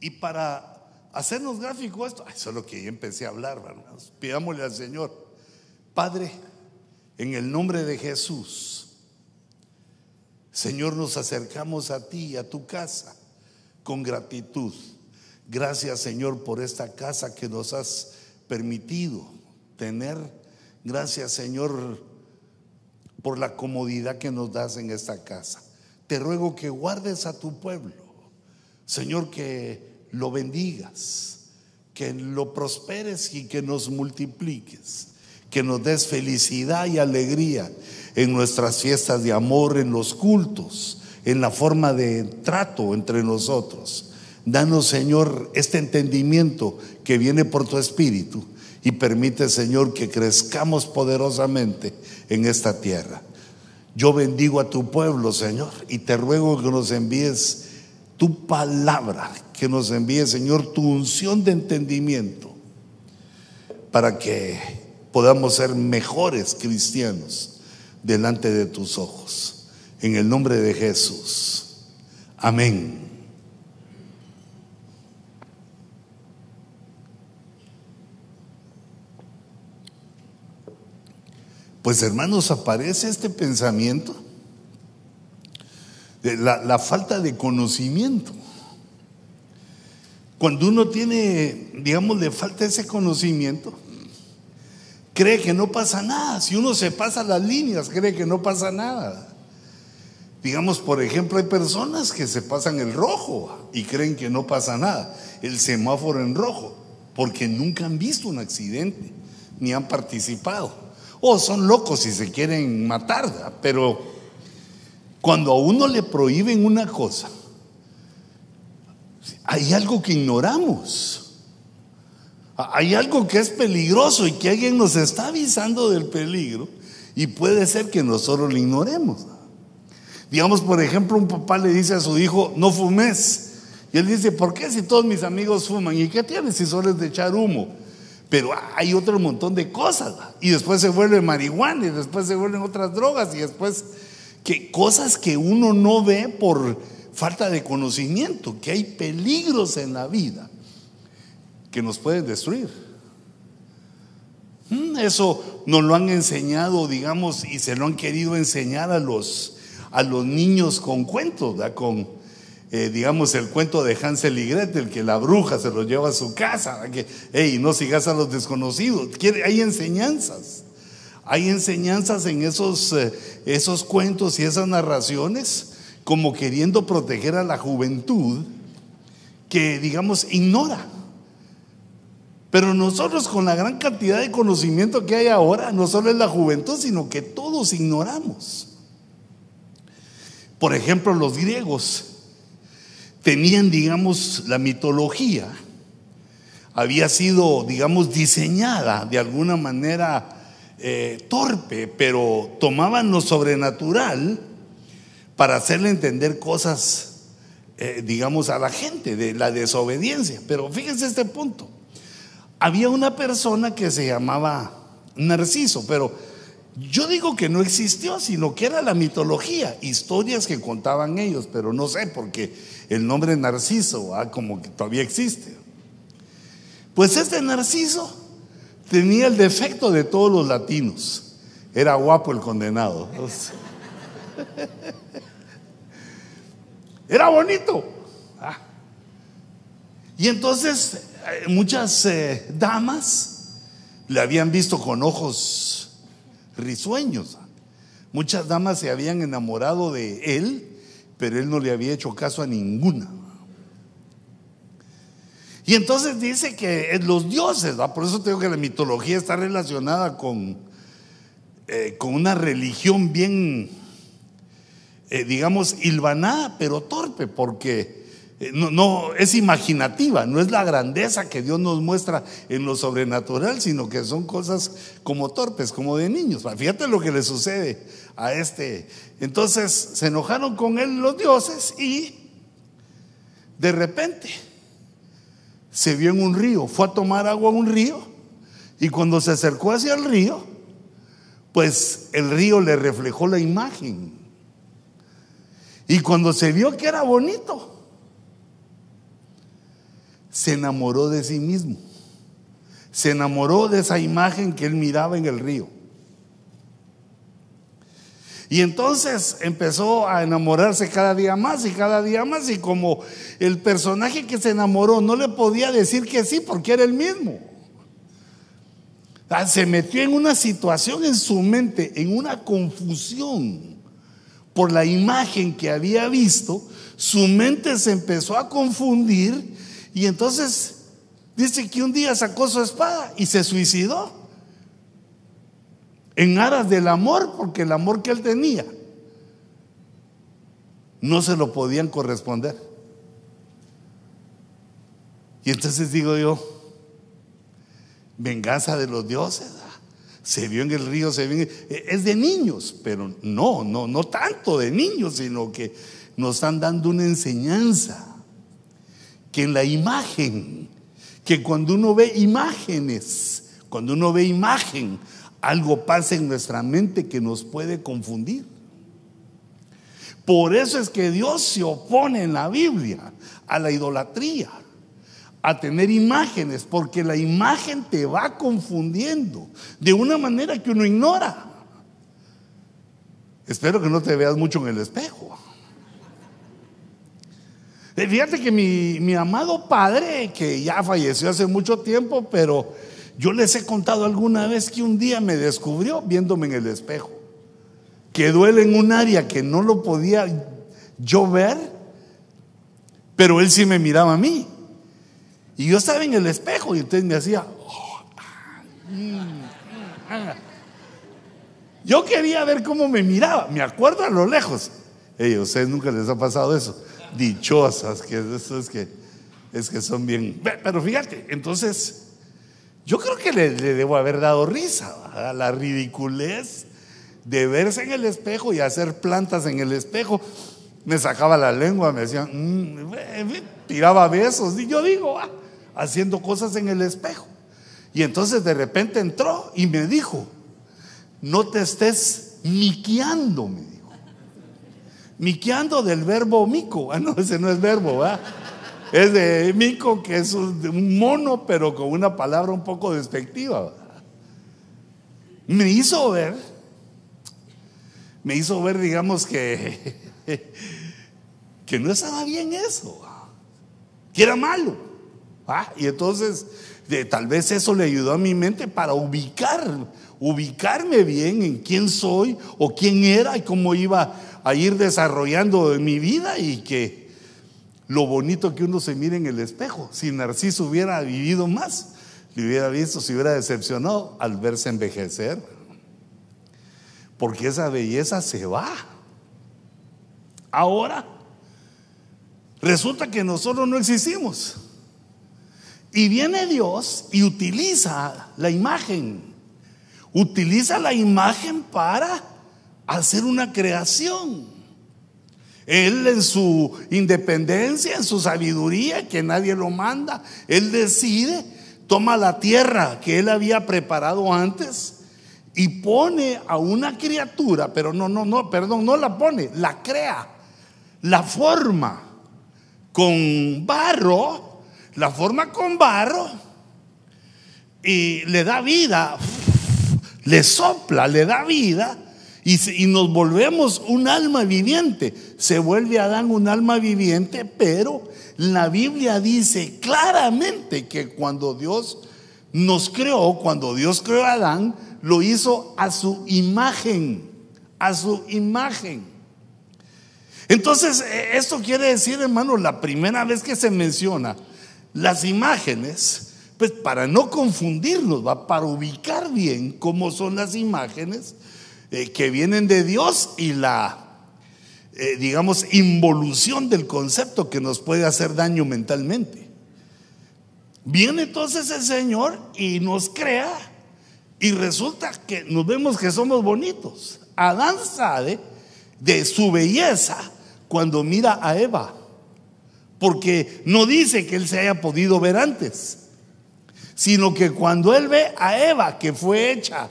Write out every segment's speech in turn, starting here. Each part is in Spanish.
Y para hacernos gráfico esto, eso es que yo empecé a hablar, hermanos. Pidámosle al Señor, Padre, en el nombre de Jesús, Señor, nos acercamos a ti y a tu casa con gratitud. Gracias, Señor, por esta casa que nos has permitido tener. Gracias, Señor, por la comodidad que nos das en esta casa. Te ruego que guardes a tu pueblo. Señor, que lo bendigas, que lo prosperes y que nos multipliques, que nos des felicidad y alegría en nuestras fiestas de amor, en los cultos, en la forma de trato entre nosotros. Danos, Señor, este entendimiento que viene por tu Espíritu y permite, Señor, que crezcamos poderosamente en esta tierra. Yo bendigo a tu pueblo, Señor, y te ruego que nos envíes tu palabra, que nos envíes, Señor, tu unción de entendimiento, para que podamos ser mejores cristianos delante de tus ojos. En el nombre de Jesús. Amén. Pues hermanos, aparece este pensamiento la, la, falta de conocimiento. Cuando uno tiene, digamos, le falta ese conocimiento, cree que no pasa nada. Si uno se pasa las líneas, cree que no pasa nada. Digamos, por ejemplo, hay personas que se pasan el rojo y creen que no pasa nada, el semáforo en rojo, porque nunca han visto un accidente, ni han participado. O son locos si se quieren matar, pero cuando a uno le prohíben una cosa, hay algo que ignoramos. Hay algo que es peligroso y que alguien nos está avisando del peligro y puede ser que nosotros lo ignoremos. Digamos, por ejemplo, un papá le dice a su hijo, no fumes. Y él dice, ¿por qué si todos mis amigos fuman? ¿Y qué tienes si solo es de echar humo? Pero hay otro montón de cosas. Y después se vuelve marihuana y después se vuelven otras drogas y después que cosas que uno no ve por falta de conocimiento, que hay peligros en la vida que nos pueden destruir. Mm, eso nos lo han enseñado, digamos, y se lo han querido enseñar a los, a los niños con cuentos, con, eh, digamos, el cuento de Hansel y Gretel, que la bruja se lo lleva a su casa, que, hey, no sigas a los desconocidos. Hay enseñanzas, hay enseñanzas en esos, eh, esos cuentos y esas narraciones, como queriendo proteger a la juventud que, digamos, ignora. Pero nosotros con la gran cantidad de conocimiento que hay ahora, no solo es la juventud, sino que todos ignoramos. Por ejemplo, los griegos tenían, digamos, la mitología, había sido, digamos, diseñada de alguna manera eh, torpe, pero tomaban lo sobrenatural para hacerle entender cosas, eh, digamos, a la gente de la desobediencia. Pero fíjense este punto. Había una persona que se llamaba Narciso, pero yo digo que no existió, sino que era la mitología, historias que contaban ellos, pero no sé, porque el nombre Narciso, ah, como que todavía existe. Pues este Narciso tenía el defecto de todos los latinos. Era guapo el condenado. Era bonito. Ah. Y entonces eh, muchas eh, damas le habían visto con ojos risueños. Muchas damas se habían enamorado de él, pero él no le había hecho caso a ninguna. Y entonces dice que los dioses, por eso tengo que la mitología está relacionada con, eh, con una religión bien, digamos, hilvanada, pero torpe, porque eh, no, no, es imaginativa, no es la grandeza que Dios nos muestra en lo sobrenatural, sino que son cosas como torpes, como de niños. Fíjate lo que le sucede a este. Entonces se enojaron con él los dioses y de repente se vio en un río, fue a tomar agua a un río y cuando se acercó hacia el río, pues el río le reflejó la imagen. Y cuando se vio que era bonito, se enamoró de sí mismo. Se enamoró de esa imagen que él miraba en el río. Y entonces empezó a enamorarse cada día más y cada día más. Y como el personaje que se enamoró no le podía decir que sí porque era el mismo. Ah, se metió en una situación en su mente, en una confusión por la imagen que había visto. Su mente se empezó a confundir y entonces dice que un día sacó su espada y se suicidó en aras del amor, porque el amor que él tenía no se lo podían corresponder. Y entonces digo yo, venganza de los dioses. Ah, se vio en el río, se vio e, es de niños, pero no, no, no tanto de niños, sino que nos están dando una enseñanza que en la imagen, que cuando uno ve imágenes, cuando uno ve imagen, algo pasa en nuestra mente que nos puede confundir. Por eso es que Dios se opone en la Biblia a la idolatría, a tener imágenes, porque la imagen te va confundiendo de una manera que uno ignora. Espero que no te veas mucho en el espejo. Eh, fíjate que mi, mi amado padre, que ya falleció hace mucho tiempo, pero yo les he contado alguna vez que un día me descubrió viéndome en el espejo. Que duele en un área que no lo podía yo ver, pero él sí me miraba a mí. Y yo estaba en el espejo y entonces me hacía... Oh, ah, mm, ah". Yo quería ver cómo me miraba. Me acuerdo a lo lejos. Ey, a ustedes nunca les ha pasado eso. Dichosas, que eso es que es que son bien. Pero fíjate, entonces yo creo que le, debo haber dado risa a la ridiculez de verse en el espejo y hacer plantas en el espejo. Me sacaba la lengua, me decían, mm, tiraba besos. Y yo digo, ah, haciendo cosas en el espejo. Y entonces de repente entró y me dijo, no te estés miqueando, me dijo. Miqueando del verbo mico. Ah, no, ese no es verbo, ¿verdad? Es de mico, que es un mono, pero con una palabra un poco despectiva. Me hizo ver, me hizo ver, digamos, que, que no estaba bien eso, que era malo. Y entonces, de, tal vez eso le ayudó a mi mente para ubicar, ubicarme bien en quién soy o quién era y cómo iba a ir desarrollando mi vida y que lo bonito que uno se mire en el espejo. Si Narciso hubiera vivido más, le hubiera visto, se hubiera decepcionado al verse envejecer. Porque esa belleza se va. Ahora, resulta que nosotros no existimos. Y viene Dios y utiliza la imagen. Utiliza la imagen para hacer una creación. Él en su independencia, en su sabiduría, que nadie lo manda, Él decide, toma la tierra que Él había preparado antes y pone a una criatura, pero no, no, no, perdón, no la pone, la crea, la forma con barro, la forma con barro y le da vida, le sopla, le da vida y, nos volvemos un alma viviente. Se vuelve Adán un alma viviente, pero la Biblia dice claramente que cuando Dios nos creó, cuando Dios creó a Adán, lo hizo a su imagen, a su imagen. Entonces, e, esto quiere decir, hermano, la primera vez que se menciona las imágenes, pues para no confundirnos, va para ubicar bien cómo son las imágenes, eh, que vienen de Dios y la, eh, digamos, involución del concepto que nos puede hacer daño mentalmente. Viene entonces el Señor y nos crea y resulta que nos vemos que somos bonitos. Adán sabe de su belleza cuando mira a Eva, porque no dice que él se haya podido ver antes, sino que cuando él ve a Eva, que fue hecha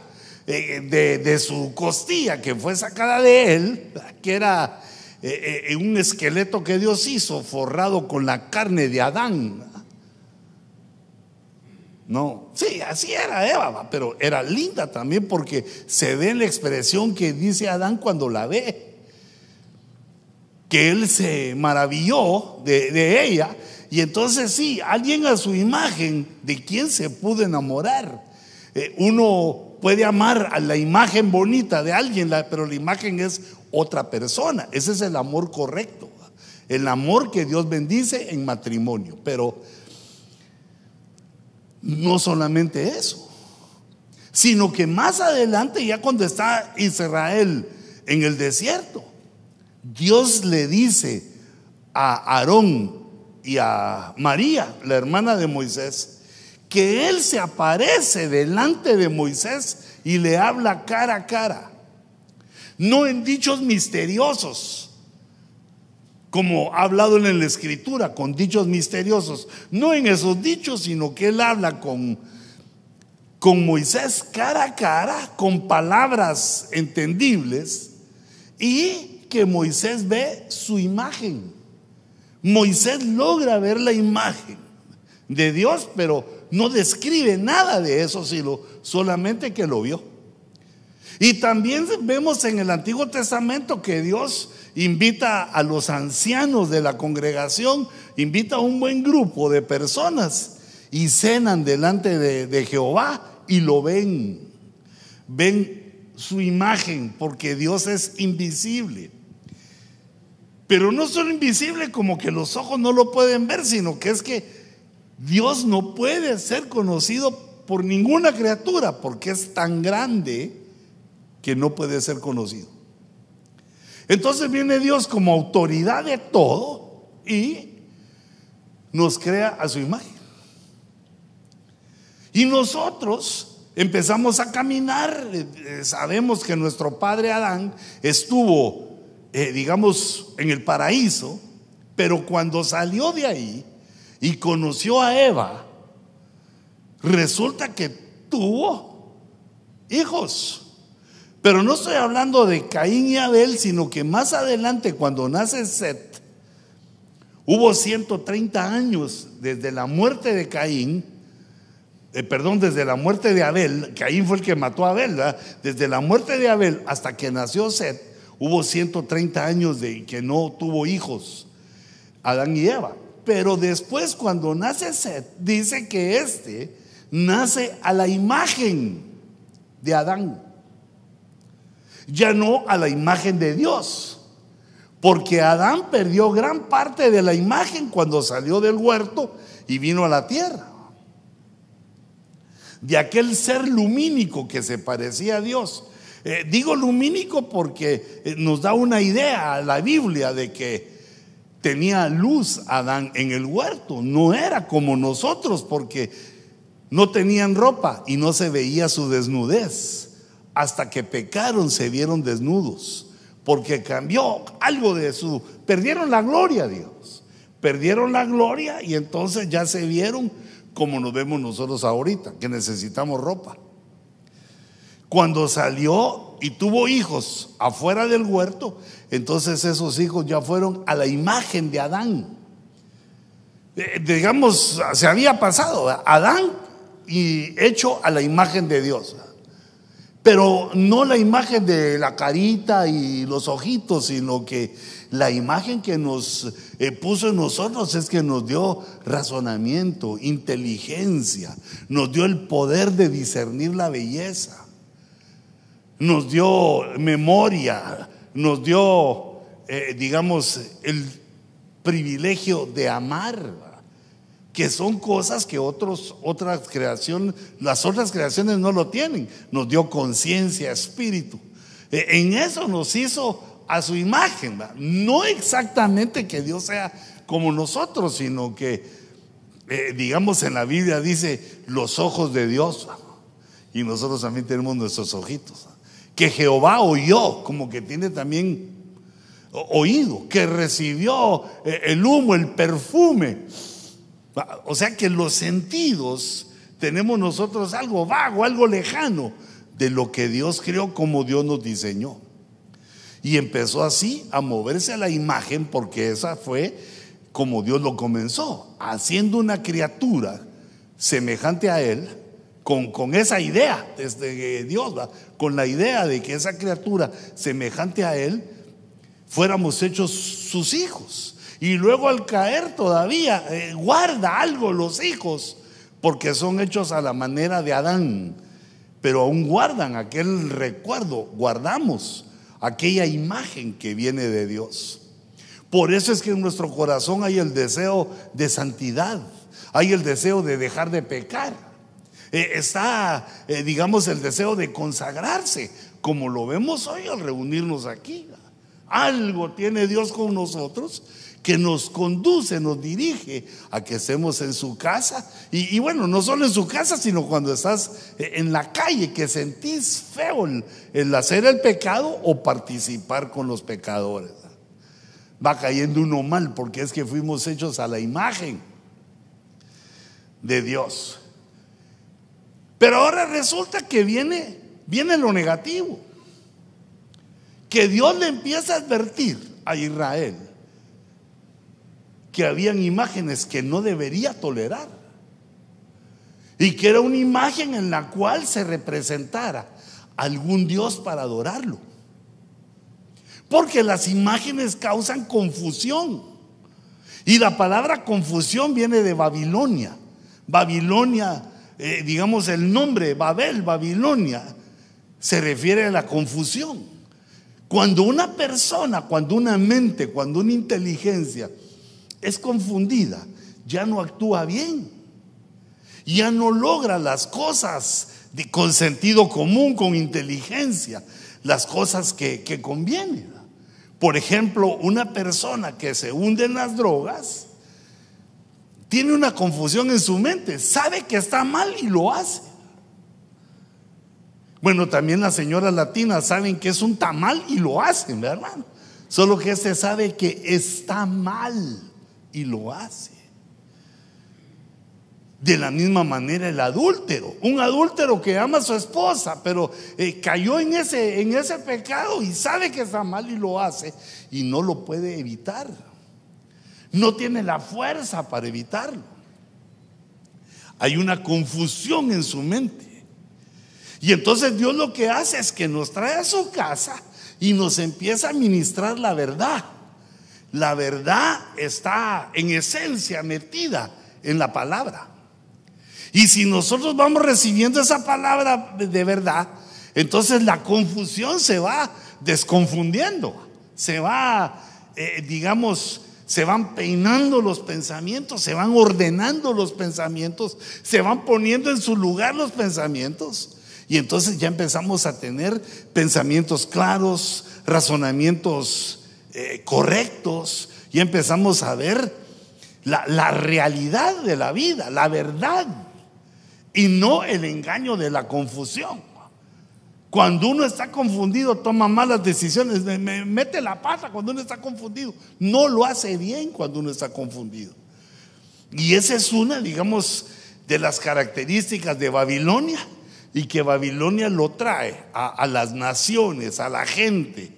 de, su costilla que fue sacada de él, que era eh, eh, un esqueleto que Dios hizo forrado con la carne de Adán. No, sí, así era Eva, pero era linda también porque se ve la expresión que dice Adán cuando la ve. Que él se maravilló de, ella. Y entonces sí, alguien a su imagen, ¿de quién se pudo enamorar? Eh, uno puede amar a la imagen bonita de alguien, pero la imagen es otra persona. Ese es el amor correcto. El amor que Dios bendice en matrimonio. Pero no solamente eso, sino que más adelante, ya cuando está Israel en el desierto, Dios le dice a Aarón y a María, la hermana de Moisés, que él se aparece delante de Moisés y le habla cara a cara, no en dichos misteriosos, como ha hablado en la escritura, con dichos misteriosos, no en esos dichos, sino que él habla con, con Moisés cara a cara, con palabras entendibles, y que Moisés ve su imagen. Moisés logra ver la imagen de Dios, pero no describe nada de eso, sino solamente que lo vio. Y también vemos en el Antiguo Testamento que Dios invita a los ancianos de la congregación, invita a un buen grupo de personas y cenan delante de, Jehová y lo ven. Ven su imagen porque Dios es invisible. Pero no solo invisible como que los ojos no lo pueden ver, sino que es que Dios no puede ser conocido por ninguna criatura porque es tan grande que no puede ser conocido. Entonces viene Dios como autoridad de todo y nos crea a su imagen. Y nosotros empezamos a caminar, eh, sabemos que nuestro padre Adán estuvo, eh, digamos, en el paraíso, pero cuando salió de ahí y conoció a Eva, resulta que tuvo hijos. Pero no estoy hablando de Caín y Abel, sino que más adelante, cuando nace Set, hubo 130 años desde la muerte de Caín, eh, perdón, desde la muerte de Abel, Caín fue el que mató a Abel, desde la muerte de Abel hasta que nació Set, hubo 130 años de que no tuvo hijos, Adán y Eva. Pero después, cuando nace Set, dice que este nace a la imagen de Adán ya no a la imagen de Dios. Porque Adán perdió gran parte de la imagen cuando salió del huerto y vino a la tierra. De aquel ser lumínico que se parecía a Dios. Eh, digo lumínico porque eh, nos da una idea a la Biblia de que tenía luz Adán en el huerto. No era como nosotros porque no tenían ropa y no se veía su desnudez hasta que pecaron se vieron desnudos, porque cambió algo de su, perdieron la gloria, Dios, perdieron la gloria y entonces ya se vieron como nos vemos nosotros ahorita, que necesitamos ropa. Cuando salió y tuvo hijos afuera del huerto, entonces esos hijos ya fueron a la imagen de Adán. Eh, digamos, se había pasado Adán y hecho a la imagen de Dios. Pero no la imagen de la carita y los ojitos, sino que la imagen que nos eh, puso en nosotros es que nos dio razonamiento, inteligencia, nos dio el poder de discernir la belleza, nos dio memoria, nos dio, eh, digamos, el privilegio de amar que son cosas que otras creaciones, las otras creaciones no lo tienen. Nos dio conciencia, espíritu. E, en eso nos hizo a su imagen. No exactamente que Dios sea como nosotros, sino que, eh, digamos, en la Biblia dice los ojos de Dios. Y nosotros también tenemos nuestros ojitos. Que Jehová oyó, como que tiene también oído, que recibió eh, el humo, el perfume o sea que los sentidos tenemos nosotros algo vago, algo lejano de lo que Dios creó como Dios nos diseñó. Y empezó así a moverse a la imagen porque esa fue como Dios lo comenzó, haciendo una criatura semejante a Él, con, con esa idea desde Dios, con la idea de que esa criatura semejante a Él, fuéramos hechos sus hijos. Y luego al caer todavía eh, guarda algo los hijos, porque son hechos a la manera de Adán, pero aún guardan aquel recuerdo, guardamos aquella imagen que viene de Dios. Por eso es que en nuestro corazón hay el deseo de santidad, hay el deseo de dejar de pecar. Eh, está, eh, digamos, el deseo de consagrarse, como lo vemos hoy al reunirnos aquí. Algo tiene Dios con nosotros que nos conduce, nos dirige a que estemos en su casa. Y, bueno, no solo en su casa, sino cuando estás eh, en la calle, que sentís feo el hacer el pecado o participar con los pecadores va cayendo uno mal porque es que fuimos hechos a la imagen de Dios. Pero ahora resulta que viene, viene lo negativo. Que Dios le empieza a advertir a Israel que habían imágenes que no debería tolerar. Y que era una imagen en la cual se representara algún Dios para adorarlo. Porque las imágenes causan confusión. Y la palabra confusión viene de Babilonia. Babilonia, eh, digamos el nombre, Babel, Babilonia, se refiere a la confusión. Cuando una persona, cuando una mente, cuando una inteligencia es confundida, ya no actúa bien. Ya no logra las cosas con sentido común, con inteligencia, las cosas que, que convienen. Por ejemplo, una persona que se hunde en las drogas tiene una confusión en su mente, sabe que está mal y lo hace. Bueno, también las señoras latinas saben que es un tamal y lo hacen, ¿verdad? Solo que este sabe que está mal y lo hace. De la misma manera el adúltero, un adúltero que ama a su esposa, pero eh, cayó en ese, en ese pecado y sabe que está mal y lo hace y no lo puede evitar. No tiene la fuerza para evitarlo. Hay una confusión en su mente. Y entonces Dios lo que hace es que nos trae a su casa y nos empieza a ministrar la verdad. La verdad está en esencia metida en la palabra. Y si nosotros vamos recibiendo esa palabra de verdad, entonces la confusión se va desconfundiendo, se va, eh, digamos, se van peinando los pensamientos, se van ordenando los pensamientos, se van poniendo en su lugar los pensamientos. Y entonces ya empezamos a tener pensamientos claros, razonamientos eh, correctos, y empezamos a ver la, la realidad de la vida, la verdad y no el engaño de la confusión. Cuando uno está confundido, toma malas decisiones, me mete la pata cuando uno está confundido. No lo hace bien cuando uno está confundido. Y esa es una, digamos, de las características de Babilonia y que Babilonia lo trae a, a las naciones, a la gente,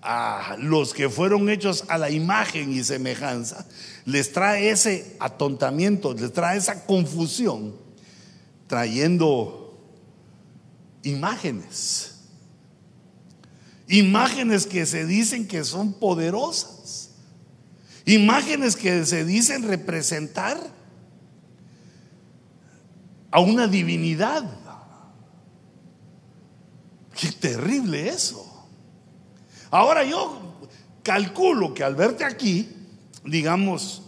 a los que fueron hechos a la imagen y semejanza, les trae ese atontamiento, les trae esa confusión trayendo imágenes. Imágenes que se dicen que son poderosas. Imágenes que se dicen representar a una divinidad. Qué terrible eso. Ahora yo calculo que al verte aquí, digamos,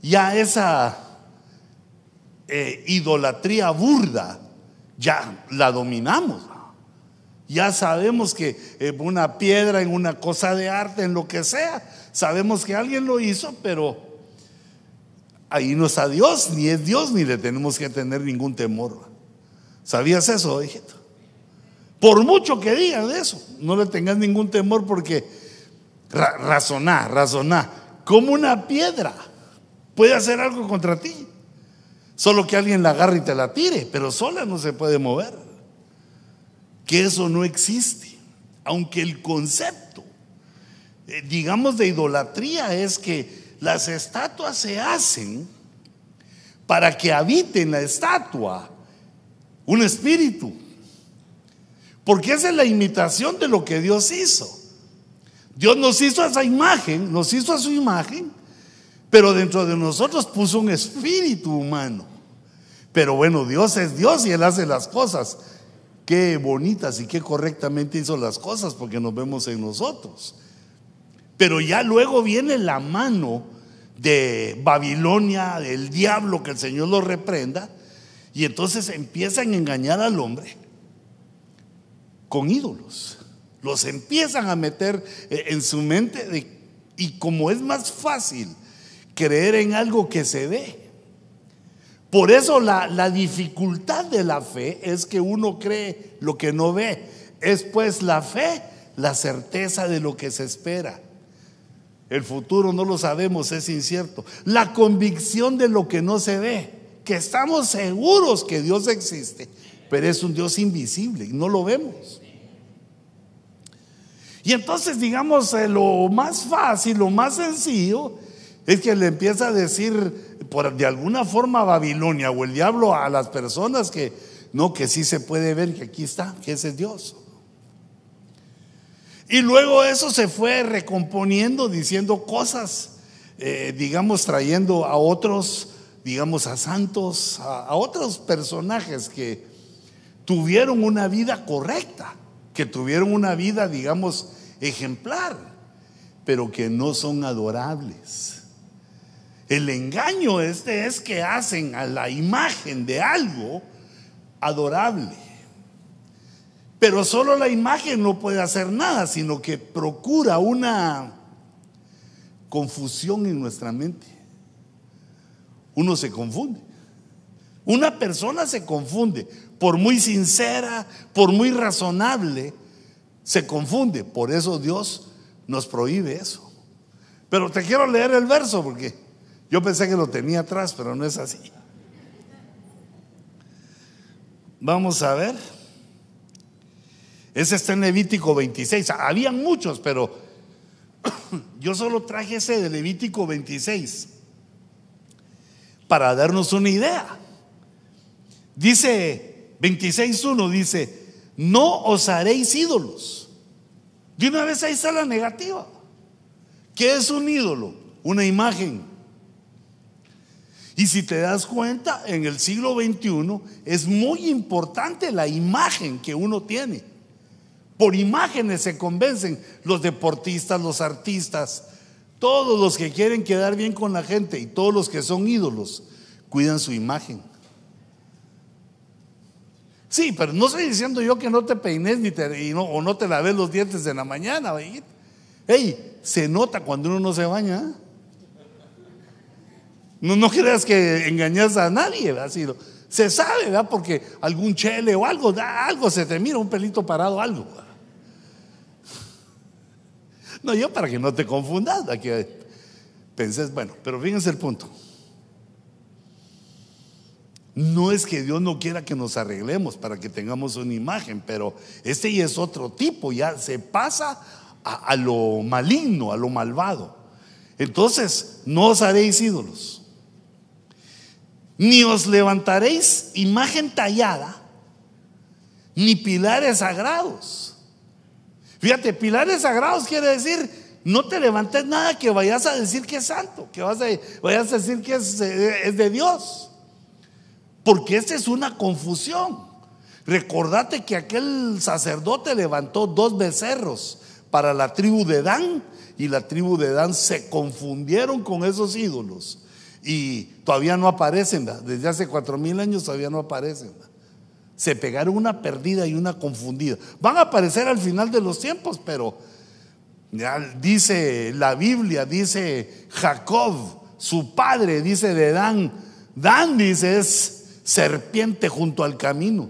ya esa eh, idolatría burda, ya la dominamos. Ya sabemos que en una piedra, en una cosa de arte, en lo que sea, sabemos que alguien lo hizo, pero ahí no está Dios, ni es Dios, ni le tenemos que tener ningún temor. ¿Sabías eso, hijito? Por mucho que digan eso, no le tengas ningún temor porque razonar, razonar, como una piedra puede hacer algo contra ti. Solo que alguien la agarre y te la tire, pero sola no se puede mover. Que eso no existe. Aunque el concepto, eh, digamos, de idolatría es que las estatuas se hacen para que habite en la estatua un espíritu. Porque esa es la imitación de lo que Dios hizo. Dios nos hizo a esa imagen, nos hizo a su imagen, pero dentro de nosotros puso un espíritu humano. Pero bueno, Dios es Dios y Él hace las cosas. Qué bonitas y qué correctamente hizo las cosas porque nos vemos en nosotros. Pero ya luego viene la mano de Babilonia, del diablo, que el Señor lo reprenda, y entonces empiezan a engañar al hombre con ídolos. Los empiezan a meter eh, en su mente y como es más fácil creer en algo que se ve. Por eso la, la dificultad de la fe es que uno cree lo que no ve. Es pues la fe la certeza de lo que se espera. El futuro no lo sabemos, es incierto. La convicción de lo que no se ve, que estamos seguros que Dios existe, pero es un Dios invisible y no lo vemos. Y entonces, digamos, eh, lo más fácil, lo más sencillo, es que le empieza a decir por, de alguna forma Babilonia o el diablo a las personas que no, que sí se puede ver que aquí está, que ese es Dios. Y luego eso se fue recomponiendo, diciendo cosas, eh, digamos, trayendo a otros, digamos, a santos, a otros personajes que tuvieron una vida correcta que tuvieron una vida, digamos, ejemplar, pero que no son adorables. El engaño este es que hacen a la imagen de algo adorable. Pero solo la imagen no puede hacer nada, sino que procura una confusión en nuestra mente. Uno se confunde. Una persona se confunde por muy sincera, por muy razonable, se confunde. Por eso Dios nos prohíbe eso. Pero te quiero leer el verso porque yo pensé que lo tenía atrás, pero no es así. Vamos a ver. Ese está en Levítico 26. Habían muchos, pero yo solo traje ese de Levítico 26 para darnos una idea. Dice 26.1 dice, no os haréis ídolos. De una vez ahí está la negativa. ¿Qué es un ídolo? Una imagen. Y si te das cuenta, en el siglo XXI es muy importante la imagen que uno tiene. Por imágenes se convencen los deportistas, los artistas, todos los que quieren quedar bien con la gente y todos los que son ídolos, cuidan su imagen. Sí, pero no estoy diciendo yo que no te peines ni te, o no te laves los dientes en la mañana. Hey, se nota cuando uno no se baña. ¿eh? No, no creas que engañas a nadie, Así, se sabe, ¿verdad? Porque algún chele o algo, algo se te mira, un pelito parado, algo. No, yo para que no te confundas, que penses, bueno, pero fíjense el punto. No es que Dios no quiera que nos arreglemos para que tengamos una imagen, pero este ya es otro tipo, ya se pasa a, lo maligno, a lo malvado. Entonces, no os haréis ídolos, ni os levantaréis imagen tallada, ni pilares sagrados. Fíjate, pilares sagrados quiere decir, no te levantes nada que vayas a decir que es santo, que vas a, vayas a decir que es, es de Dios. Porque esa es una confusión. Recordate que aquel sacerdote levantó dos becerros para la tribu de Dan y la tribu de Dan se confundieron con esos ídolos y todavía no aparecen, desde hace cuatro mil años todavía no aparecen. Se pegaron una perdida y una confundida. Van a aparecer al final de los tiempos, pero dice la Biblia, dice Jacob, su padre, dice de Dan, Dan dice es serpiente junto al camino.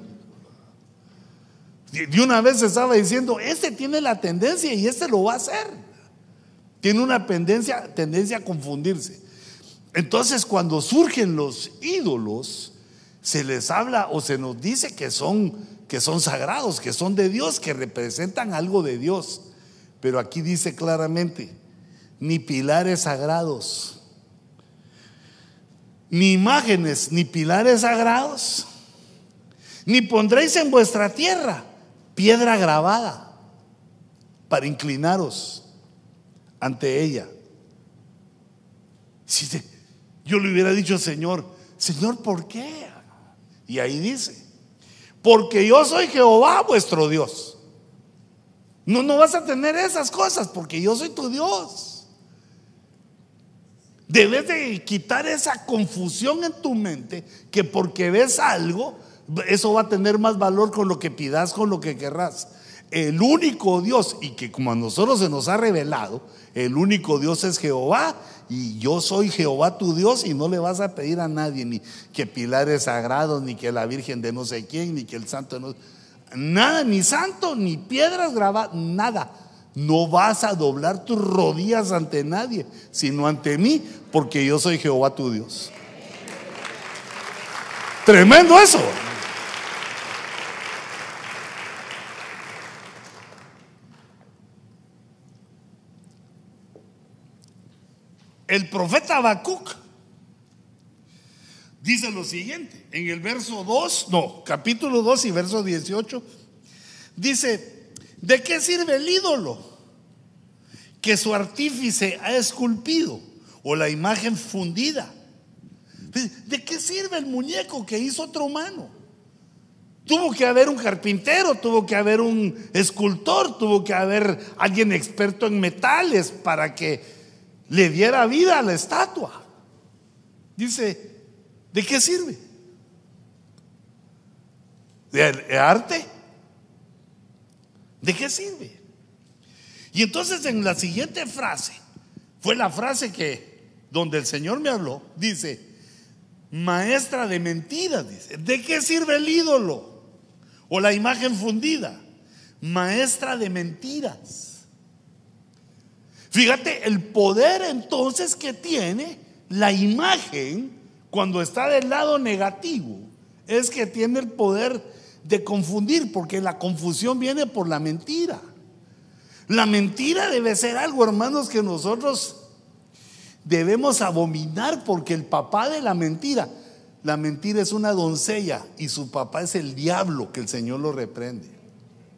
De una vez estaba diciendo, este tiene la tendencia y este lo va a hacer. Tiene una tendencia a confundirse. Entonces cuando surgen los ídolos, se les habla o se nos dice que son, que son sagrados, que son de Dios, que representan algo de Dios. Pero aquí dice claramente, ni pilares sagrados, ni imágenes, ni pilares sagrados, ni pondréis en vuestra tierra piedra grabada para inclinaros ante ella. Si yo le hubiera dicho al Señor, Señor, ¿por qué? Y ahí dice, porque yo soy Jehová vuestro Dios. No, no vas a tener esas cosas porque yo soy tu Dios. Debes de quitar esa confusión en tu mente que porque ves algo, eso va a tener más valor con lo que pidas, con lo que querrás. El único Dios, y que como a nosotros se nos ha revelado, el único Dios es Jehová, y yo soy Jehová tu Dios, y no le vas a pedir a nadie ni que pilares sagrados, ni que la Virgen de no sé quién, ni que el santo no. Nada, ni santo, ni piedras grabadas, nada. No vas a doblar tus rodillas ante nadie, sino ante mí, porque yo soy Jehová tu Dios. Tremendo eso. El profeta Habacuc dice lo siguiente, en el verso 2, no, capítulo 2 y verso 18, dice, ¿de qué sirve el ídolo que su artífice ha esculpido o la imagen fundida? ¿De qué sirve el muñeco que hizo otro humano? Tuvo que haber un carpintero, tuvo que haber un escultor, tuvo que haber alguien experto en metales para que le diera vida a la estatua. Dice, ¿de qué sirve? ¿De arte? ¿De qué sirve? Y entonces en la siguiente frase, fue la frase que, donde el Señor me habló, dice, maestra de mentiras, dice, ¿de qué sirve el ídolo? O la imagen fundida, maestra de mentiras. Fíjate el poder entonces que tiene la imagen cuando está del lado negativo, es que tiene el poder de confundir, porque la confusión viene por la mentira. La mentira debe ser algo, hermanos, que nosotros debemos abominar, porque el papá de la mentira, la mentira es una doncella y su papá es el diablo, que el Señor lo reprende,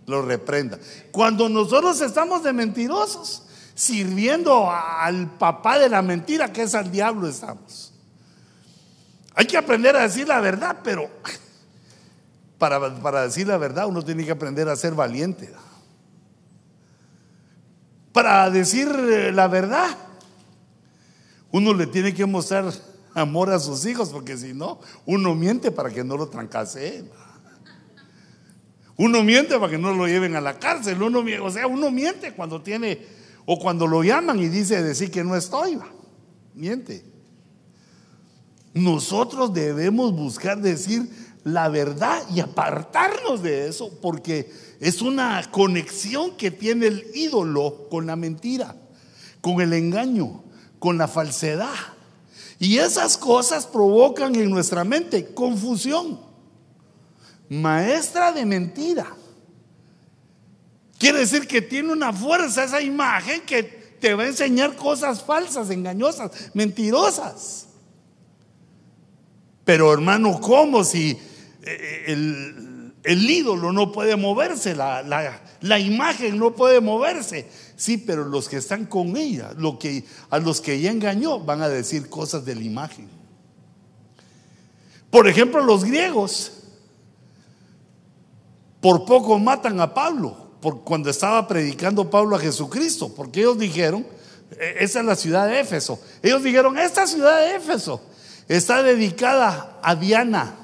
lo reprenda. Cuando nosotros estamos de mentirosos, sirviendo al papá de la mentira, que es al diablo, estamos. Hay que aprender a decir la verdad, pero para, decir la verdad uno tiene que aprender a ser valiente. Para decir eh, la verdad, uno le tiene que mostrar amor a sus hijos, porque si no, uno miente para que no lo trancase. Uno miente para que no lo lleven a la cárcel. O sea, uno miente cuando tiene, o cuando lo llaman y dice decir que no estoy. Miente. Nosotros debemos buscar decir la verdad y apartarnos de eso, porque es una conexión que tiene el ídolo con la mentira, con el engaño, con la falsedad. Y esas cosas provocan en nuestra mente confusión. Maestra de mentira. Quiere decir que tiene una fuerza esa imagen que te va a enseñar cosas falsas, engañosas, mentirosas. Pero hermano, ¿cómo si eh, el, ídolo no puede moverse, la, imagen no puede moverse. Sí, pero los que están con ella, que, a los que ella engañó, van a decir cosas de la imagen. Por ejemplo, los griegos por poco matan a Pablo cuando estaba predicando Pablo a Jesucristo, porque ellos dijeron, e, esa es la ciudad de Éfeso. Ellos dijeron, esta ciudad de Éfeso está dedicada a Diana,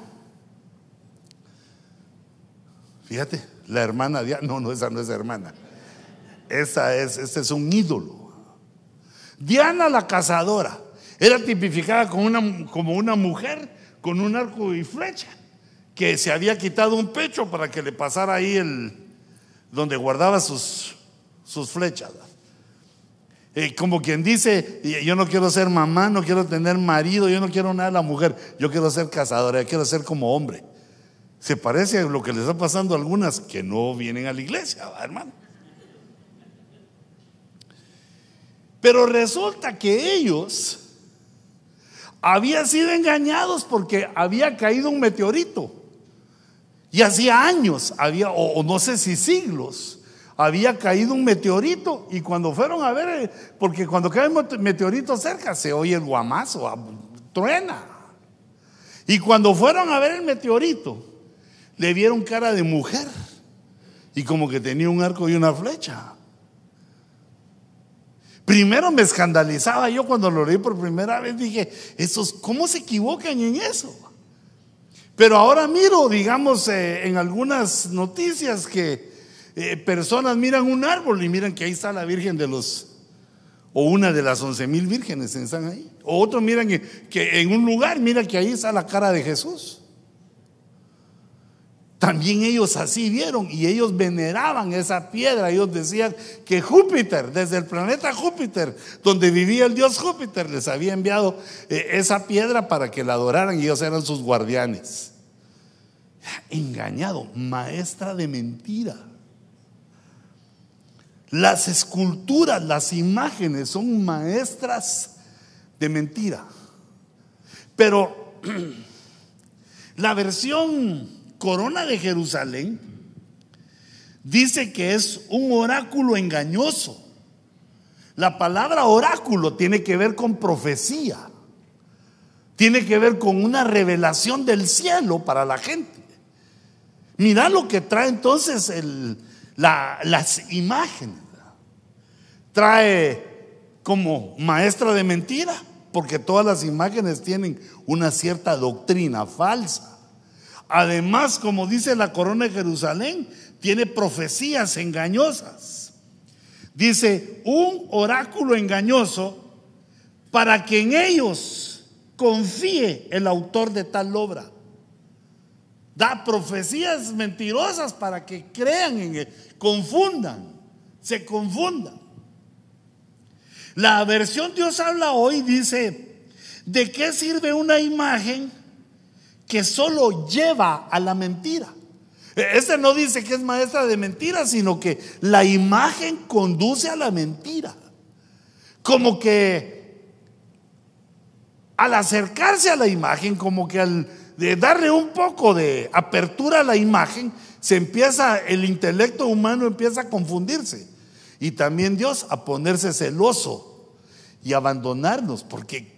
Fíjate, la hermana Diana, no, no, esa no es hermana. Esa es, este es un ídolo. Diana la cazadora era tipificada como una, como una mujer con un arco y flecha que se había quitado un pecho para que le pasara ahí el donde guardaba sus, sus flechas. Eh, como quien dice, yo no quiero ser mamá, no quiero tener marido, yo no quiero nada de la mujer, yo quiero ser cazadora, yo quiero ser como hombre. Se parece a lo que les está pasando a algunas que no vienen a la iglesia, hermano. Pero resulta que ellos, había sido engañados porque había caído un meteorito. Y hacía años, había, o, no sé si siglos, había caído un meteorito y cuando fueron a ver, eh, porque cuando cae un meteorito cerca se oye el guamazo, ah, truena. Y cuando fueron a ver el meteorito, le vieron cara de mujer y como que tenía un arco y una flecha. Primero me escandalizaba yo cuando lo leí por primera vez, dije, esos, ¿cómo se equivocan en eso? Pero ahora miro, digamos, eh, en algunas noticias que eh, personas miran un árbol y miran que ahí está la Virgen de los, o una de las once mil vírgenes están ahí. O otros miran que, que en un lugar, mira que ahí está la cara de Jesús. También ellos así vieron y ellos veneraban esa piedra. Ellos decían que Júpiter, desde el planeta Júpiter, donde vivía el dios Júpiter, les había enviado eh, esa piedra para que la adoraran y ellos eran sus guardianes. Engañado, maestra de mentira. Las esculturas, las imágenes son maestras de mentira. Pero la versión corona de Jerusalén, dice que es un oráculo engañoso. La palabra oráculo tiene que ver con profecía, tiene que ver con una revelación del cielo para la gente. Mira lo que trae entonces las imágenes. Trae como maestra de mentira, porque todas las imágenes tienen una cierta doctrina falsa. Además, como dice la corona de Jerusalén, tiene profecías engañosas. Dice, un oráculo engañoso para que en ellos confíe el autor de tal obra. Da profecías mentirosas para que crean en él, confundan, se confundan. La versión Dios habla hoy dice, ¿de qué sirve una imagen que solo lleva a la mentira. Este no dice que es maestra de mentiras, sino que la imagen conduce a la mentira. Como que al acercarse a la imagen, como que al darle un poco de apertura a la imagen, se empieza, el intelecto humano empieza a confundirse. Y también Dios a ponerse celoso y abandonarnos, porque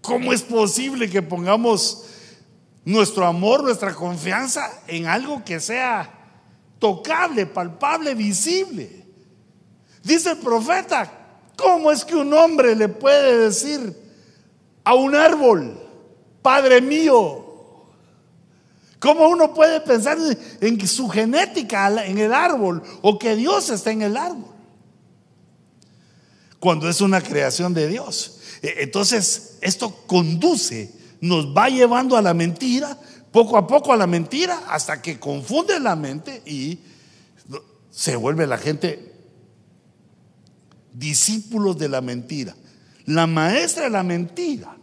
¿cómo es posible que pongamos nuestro amor, nuestra confianza en algo que sea tocable, palpable, visible. Dice el profeta, ¿cómo es que un hombre le puede decir a un árbol, Padre mío? ¿Cómo uno puede pensar en su genética en el árbol o que Dios está en el árbol? Cuando es una creación de Dios. E, entonces, esto conduce nos va llevando a la mentira, poco a poco a la mentira, hasta que confunde la mente y se vuelve la gente discípulos de la mentira. La maestra de la mentira,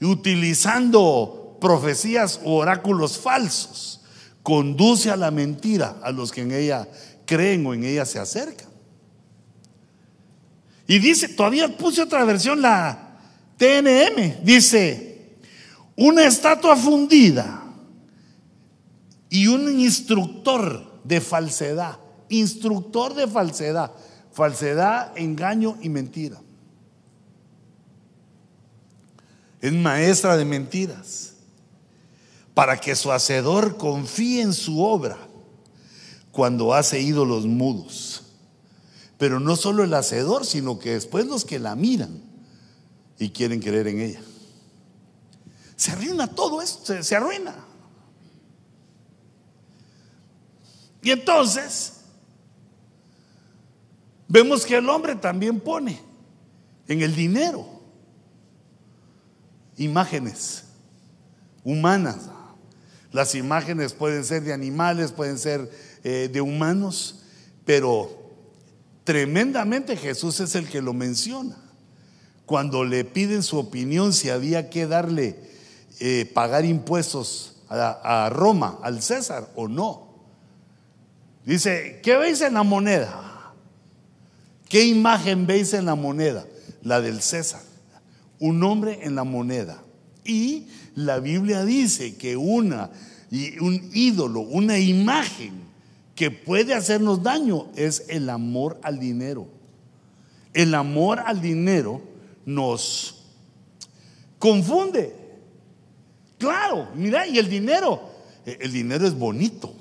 utilizando profecías o oráculos falsos, conduce a la mentira a los que en ella creen o en ella se acercan. Y dice, todavía puse otra versión, la TNM, dice, una estatua fundida y un instructor de falsedad. Instructor de falsedad. Falsedad, engaño y mentira. Es maestra de mentiras. Para que su hacedor confíe en su obra cuando hace ídolos mudos. Pero no solo el hacedor, sino que después los que la miran y quieren creer en ella. Se arruina todo esto, se, arruina. Y entonces, vemos que el hombre también pone en el dinero imágenes humanas. Las imágenes pueden ser de animales, pueden ser eh, de humanos, pero tremendamente Jesús es el que lo menciona. Cuando le piden su opinión si había que darle eh, pagar impuestos a, Roma, al César, o no. Dice, ¿qué veis en la moneda? ¿Qué imagen veis en la moneda? La del César. Un hombre en la moneda. Y la Biblia dice que una, un ídolo, una imagen que puede hacernos daño es el amor al dinero. El amor al dinero nos confunde. Claro, mira, y el dinero, el dinero es bonito,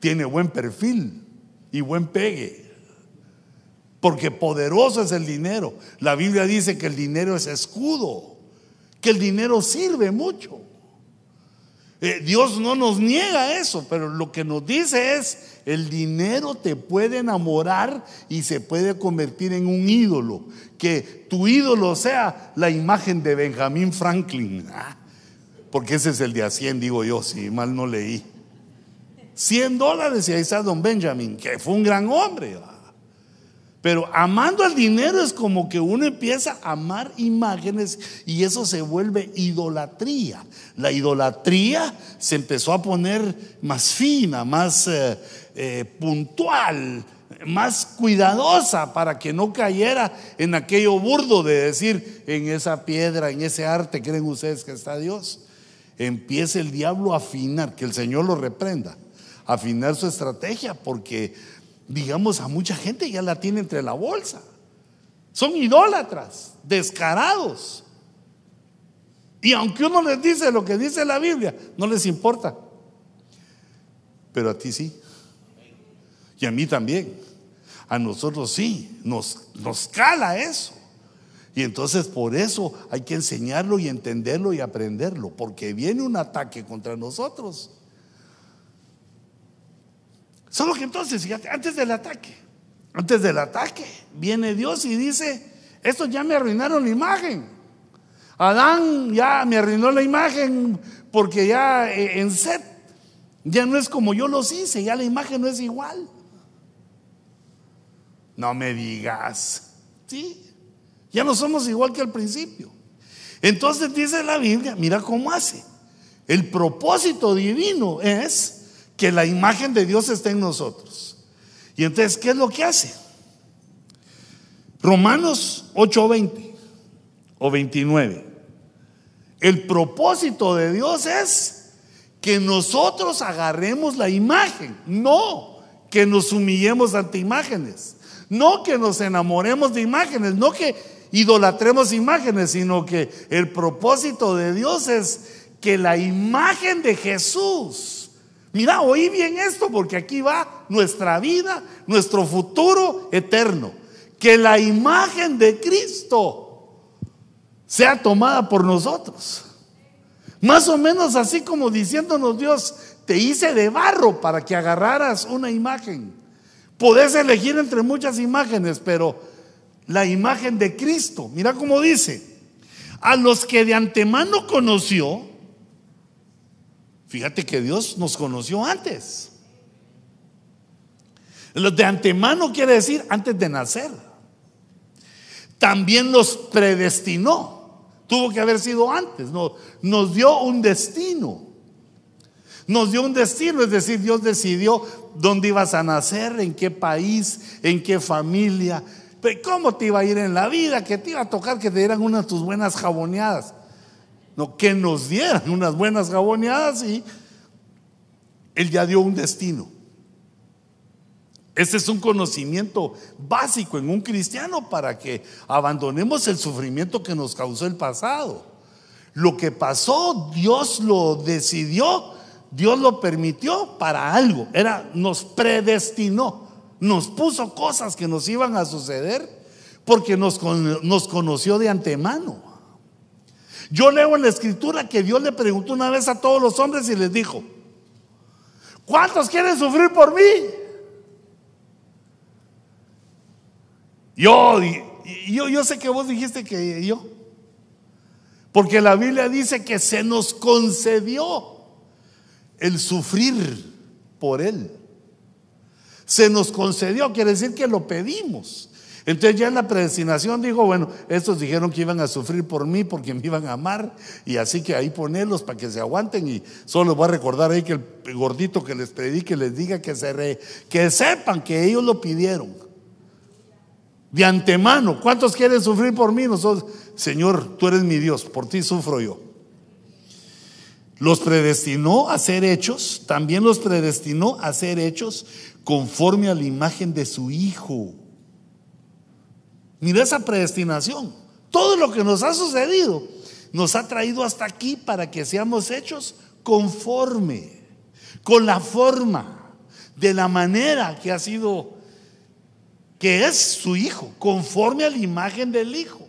tiene buen perfil y buen pegue porque poderoso es el dinero. La Biblia dice que el dinero es escudo, que el dinero sirve mucho. Eh, Dios no nos niega eso, pero lo que nos dice es, el dinero te puede enamorar y se puede convertir en un ídolo. Que tu ídolo sea la imagen de Benjamin Franklin. Ah, porque ese es el de a 100, digo yo, si mal no leí. 100 dólares y ahí está don Benjamin, que fue un gran hombre. Pero amando el dinero es como que uno empieza a amar imágenes y eso se vuelve idolatría. La idolatría se empezó a poner más fina, más eh, eh, puntual, más cuidadosa para que no cayera en aquello burdo de decir en esa piedra, en ese arte, creen ustedes que está Dios. Empieza el diablo a afinar, que el Señor lo reprenda, a afinar su estrategia porque digamos, a mucha gente ya la tiene entre la bolsa. Son idólatras, descarados. Y aunque uno les dice lo que dice la Biblia, no les importa. Pero a ti sí. Y a mí también. A nosotros sí. Nos, nos cala eso. Y entonces por eso hay que enseñarlo y entenderlo y aprenderlo. Porque viene un ataque contra nosotros Solo que entonces, antes del ataque, antes del ataque, viene Dios y dice, estos ya me arruinaron la imagen. Adán ya me arruinó la imagen porque ya eh, en Set ya no es como yo los hice, ya la imagen no es igual. No me digas, sí, ya no somos igual que al principio. Entonces dice la Biblia, mira cómo hace. El propósito divino es que la imagen de Dios está en nosotros. Y entonces, ¿qué es lo que hace? Romanos 8:20 o 29. El propósito de Dios es que nosotros agarremos la imagen, no que nos humillemos ante imágenes, no que nos enamoremos de imágenes, no que idolatremos imágenes, sino que el propósito de Dios es que la imagen de Jesús Mira, oí bien esto porque aquí va nuestra vida, nuestro futuro eterno. Que la imagen de Cristo sea tomada por nosotros. Más o menos así como diciéndonos Dios, te hice de barro para que agarraras una imagen. Podés elegir entre muchas imágenes, pero la imagen de Cristo, mira cómo dice, a los que de antemano conoció, Fíjate que Dios nos conoció antes. Los de antemano quiere decir antes de nacer. También nos predestinó. Tuvo que haber sido antes. Nos dio un destino. Nos dio un destino, es decir, Dios decidió dónde ibas a nacer, en qué país, en qué familia, cómo te iba a ir en la vida, que te iba a tocar que te dieran unas tus buenas jaboneadas. No, que nos dieran unas buenas jaboneadas y Él ya dio un destino. Este es un conocimiento básico en un cristiano para que abandonemos el sufrimiento que nos causó el pasado. Lo que pasó, Dios lo decidió, Dios lo permitió para algo. Era, nos predestinó, nos puso cosas que nos iban a suceder porque nos, conoció de antemano. Yo leo en la escritura que Dios le preguntó una vez a todos los hombres y les dijo, ¿cuántos quieren sufrir por mí? Yo, yo sé que vos dijiste que yo, porque la Biblia dice que se nos concedió el sufrir por Él. Se nos concedió, quiere decir que lo pedimos. Entonces ya en la predestinación dijo, bueno, estos dijeron que iban a sufrir por mí porque me iban a amar y así que ahí ponerlos para que se aguanten y solo voy a recordar ahí que el gordito que les predique les diga que, se que sepan que ellos lo pidieron. De antemano, ¿cuántos quieren sufrir por mí? Nosotros, Señor, tú eres mi Dios, por ti sufro yo. los predestinó a ser hechos, también los predestinó a ser hechos conforme a la imagen de su Hijo. Mira esa predestinación. Todo lo que nos ha sucedido nos ha traído hasta aquí para que seamos hechos conforme, con la forma, de la manera que ha sido, que es su Hijo, conforme a la imagen del Hijo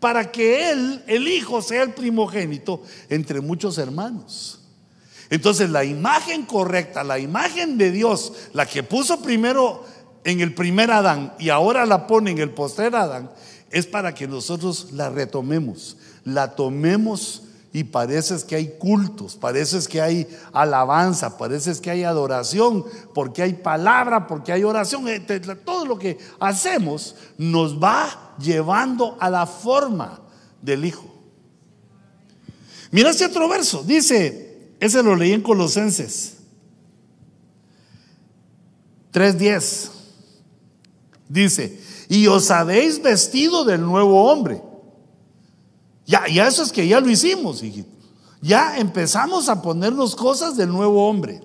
para que Él, el Hijo, sea el primogénito entre muchos hermanos. Entonces la imagen correcta, la imagen de Dios, la que puso primero en el primer Adán y ahora la pone en el postrer Adán, es para que nosotros la retomemos, la tomemos y parece que hay cultos, parece que hay alabanza, parece que hay adoración, porque hay palabra, porque hay oración. Todo lo que hacemos nos va llevando a la forma del Hijo. Mira este otro verso, dice, ese lo leí en Colosenses 3.10. Dice, y os habéis vestido del nuevo hombre ya, ya eso es que ya lo hicimos, hijito. Ya empezamos a ponernos cosas del nuevo hombre,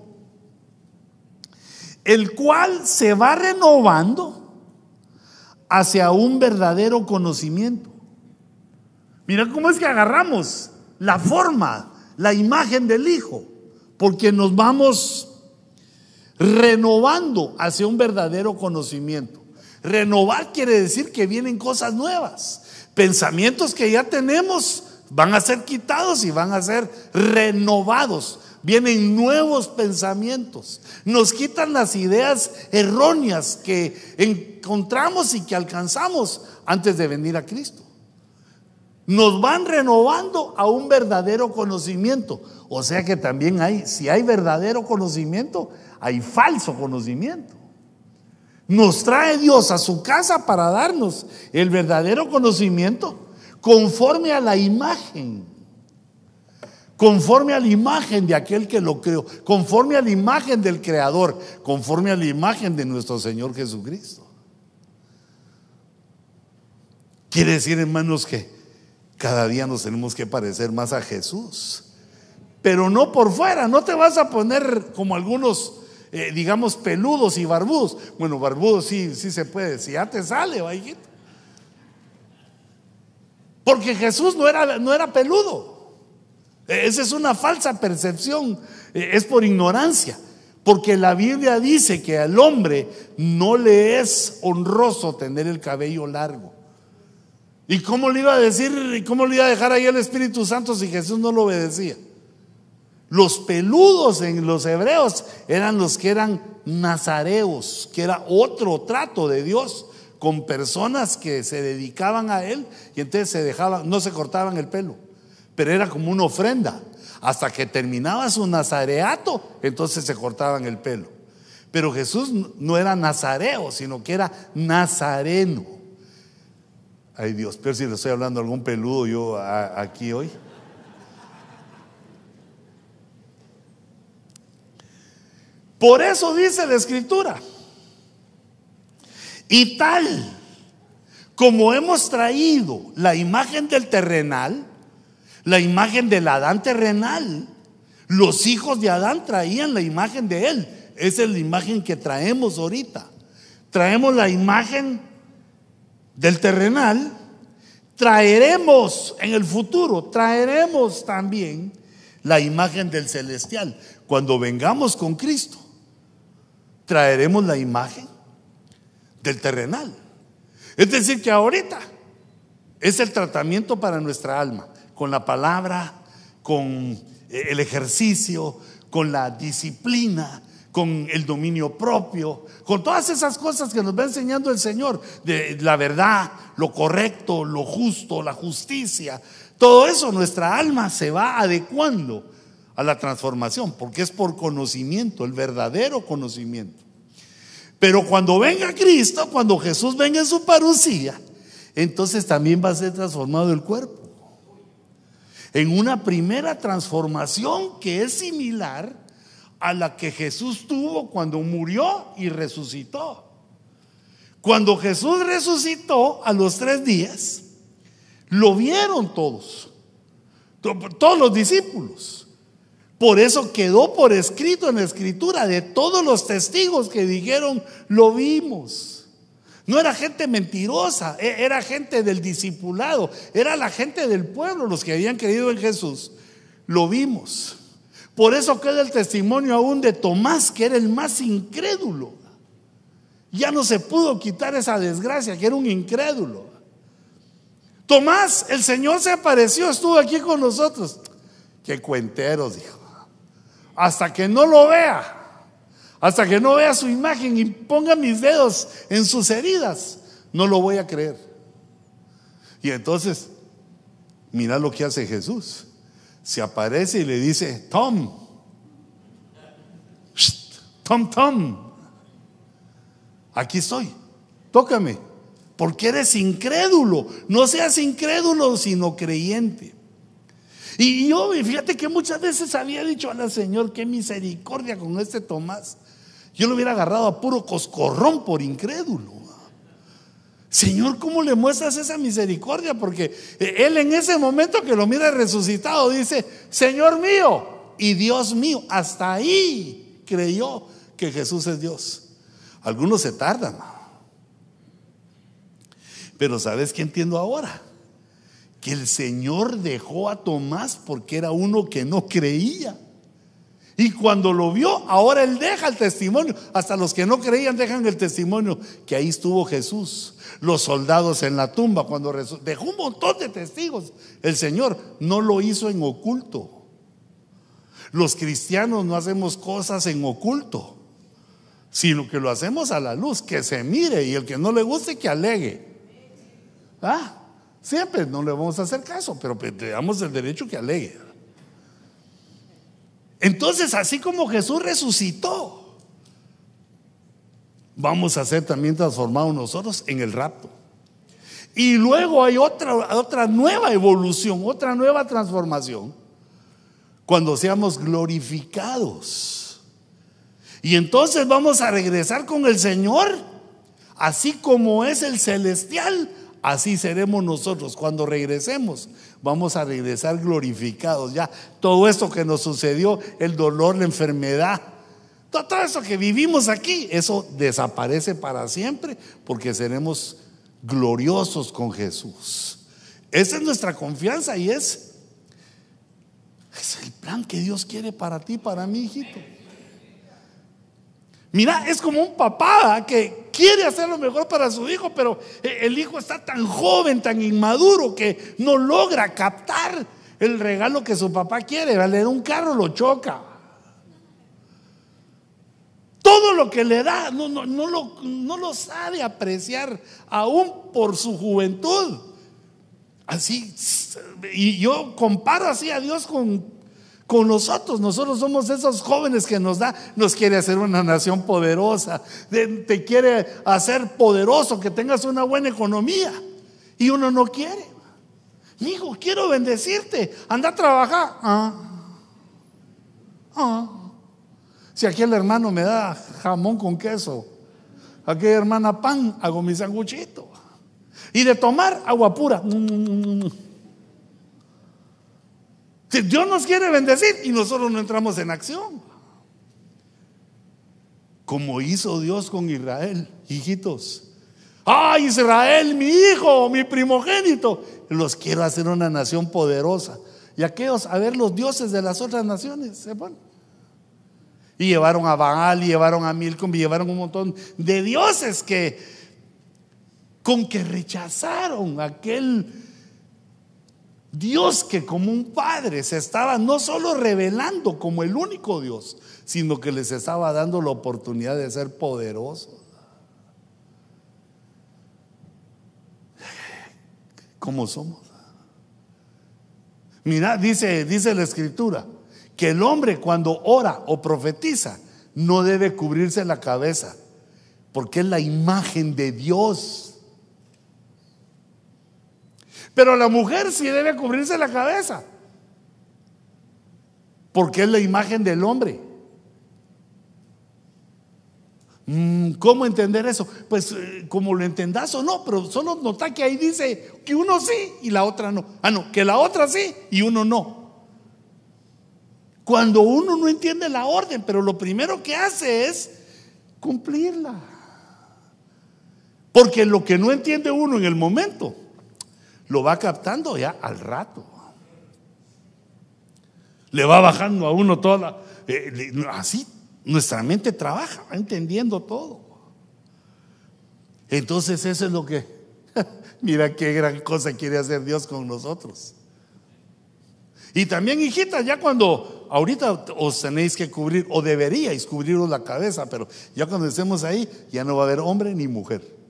el cual se va renovando hacia un verdadero conocimiento. Mira cómo es que agarramos la forma, la imagen del Hijo, porque nos vamos renovando hacia un verdadero conocimiento. Renovar quiere decir que vienen cosas nuevas. Pensamientos que ya tenemos van a ser quitados y van a ser renovados. Vienen nuevos pensamientos. Nos quitan las ideas erróneas que encontramos y que alcanzamos antes de venir a Cristo. Nos van renovando a un verdadero conocimiento. O sea que también hay, si hay verdadero conocimiento, hay falso conocimiento. Nos trae Dios a su casa para darnos el verdadero conocimiento conforme a la imagen, conforme a la imagen de aquel que lo creó, conforme a la imagen del Creador, conforme a la imagen de nuestro Señor Jesucristo. Quiere decir, hermanos, que cada día nos tenemos que parecer más a Jesús. Pero no por fuera, no te vas a poner como algunos eh, digamos, peludos y barbudos. Bueno, barbudos sí, sí se puede, si ya te sale, hijito. Porque Jesús no era, no era peludo. E, esa es una falsa percepción, e, es por ignorancia. Porque la Biblia dice que al hombre no le es honroso tener el cabello largo. ¿Y cómo le iba a decir, y cómo le iba a dejar ahí el Espíritu Santo si Jesús no lo obedecía? Los peludos en los hebreos eran los que eran nazareos, que era otro trato de Dios con personas que se dedicaban a él y entonces se dejaban, no se cortaban el pelo, pero era como una ofrenda. Hasta que terminaba su nazareato, entonces se cortaban el pelo. Pero Jesús no era nazareo, sino que era nazareno. Ay Dios, pero si le estoy hablando a algún peludo yo aquí hoy. Por eso dice la escritura. Y tal como hemos traído la imagen del terrenal, la imagen del Adán terrenal, los hijos de Adán traían la imagen de él. Esa es la imagen que traemos ahorita. Traemos la imagen del terrenal, traeremos en el futuro, traeremos también la imagen del celestial cuando vengamos con Cristo traeremos la imagen del terrenal. Es decir, que ahorita es el tratamiento para nuestra alma, con la palabra, con eh, el ejercicio, con la disciplina, con el dominio propio, con todas esas cosas que nos va enseñando el Señor, de la verdad, lo correcto, lo justo, la justicia. Todo eso nuestra alma se va adecuando a la transformación, porque es por conocimiento, el verdadero conocimiento. Pero cuando venga Cristo, cuando Jesús venga en su parucía, entonces también va a ser transformado el cuerpo. En una primera transformación que es similar a la que Jesús tuvo cuando murió y resucitó. Cuando Jesús resucitó a los tres días, lo vieron todos, todos los discípulos. Por eso quedó por escrito en la escritura de todos los testigos que dijeron, lo vimos. No era gente mentirosa, e, era gente del discipulado, era la gente del pueblo, los que habían creído en Jesús. Lo vimos. Por eso queda el testimonio aún de Tomás, que era el más incrédulo. Ya no se pudo quitar esa desgracia, que era un incrédulo. Tomás, el Señor se apareció, estuvo aquí con nosotros. Qué cuenteros, dijo. Hasta que no lo vea, hasta que no vea su imagen y ponga mis dedos en sus heridas, no lo voy a creer. Y entonces, mira lo que hace Jesús. Se aparece y le dice, Tom, Tom, Tom, aquí estoy, tócame, porque eres incrédulo. No seas incrédulo, sino creyente. Y yo, fíjate que muchas veces había dicho al Señor, qué misericordia con este Tomás. Yo lo hubiera agarrado a puro coscorrón por incrédulo. Señor, ¿cómo le muestras esa misericordia? Porque él en ese momento que lo mira resucitado dice, Señor mío y Dios mío, hasta ahí creyó que Jesús es Dios. Algunos se tardan. Pero ¿sabes qué entiendo ahora? que el Señor dejó a Tomás porque era uno que no creía. Y cuando lo vio, ahora él deja el testimonio. Hasta los que no creían dejan el testimonio que ahí estuvo Jesús. Los soldados en la tumba, cuando dejó un montón de testigos. El Señor no lo hizo en oculto. Los cristianos no hacemos cosas en oculto, sino que lo hacemos a la luz, que se mire y el que no le guste que alegue. ¿Ah? Siempre no le vamos a hacer caso, pero le damos el derecho que alegue. Entonces, así como Jesús resucitó, vamos a ser también transformados nosotros en el rapto. Y luego hay otra, otra nueva evolución, otra nueva transformación, cuando seamos glorificados. Y entonces vamos a regresar con el Señor, así como es el celestial Así seremos nosotros. Cuando regresemos, vamos a regresar glorificados. Ya todo esto que nos sucedió, el dolor, la enfermedad, todo eso que vivimos aquí, eso desaparece para siempre porque seremos gloriosos con Jesús. Esa es nuestra confianza y es, es el plan que Dios quiere para ti, para mí, hijito. Mira, es como un papá que quiere hacer lo mejor para su hijo, pero el hijo está tan joven, tan inmaduro, que no logra captar el regalo que su papá quiere. Le da un carro, lo choca. Todo lo que le da, no, no, no, lo, no lo sabe apreciar aún por su juventud. Así, y yo comparo así a Dios con con nosotros. Nosotros somos esos jóvenes que nos da, nos quiere hacer una nación poderosa, te quiere hacer poderoso, que tengas una buena economía. Y uno no quiere. Hijo, quiero bendecirte. Anda a trabajar. Ah. Ah. Si aquel hermano me da jamón con queso, aquella hermana pan, hago mi sanguchito. Y de tomar agua pura. Dios nos quiere bendecir y nosotros no entramos en acción. Como hizo Dios con Israel, hijitos. ¡Ay, Israel, mi hijo, mi primogénito! Los quiero hacer una nación poderosa. Y aquellos, a ver los dioses de las otras naciones, se Y llevaron a Baal, y llevaron a Milcom, y llevaron un montón de dioses que, con que rechazaron aquel Dios que como un padre se estaba no solo revelando como el único Dios, sino que les estaba dando la oportunidad de ser poderosos. ¿Cómo somos? Mira, dice, dice la escritura, que el hombre cuando ora o profetiza no debe cubrirse la cabeza, porque es la imagen de Dios. Pero la mujer sí debe cubrirse la cabeza. Porque es la imagen del hombre. Mm, ¿Cómo entender eso? Pues eh, como lo entendas o no, pero solo nota que ahí dice que uno sí y la otra no. Ah, no, que la otra sí y uno no. Cuando uno no entiende la orden, pero lo primero que hace es cumplirla. Porque lo que no entiende uno en el momento, lo va captando ya al rato. Le va bajando a uno toda. Eh, así nuestra mente trabaja, va entendiendo todo. Entonces eso es lo que... Mira qué gran cosa quiere hacer Dios con nosotros. Y también, hijitas, ya cuando ahorita os tenéis que cubrir, o deberíais cubriros la cabeza, pero ya cuando estemos ahí, ya no va a haber hombre ni mujer.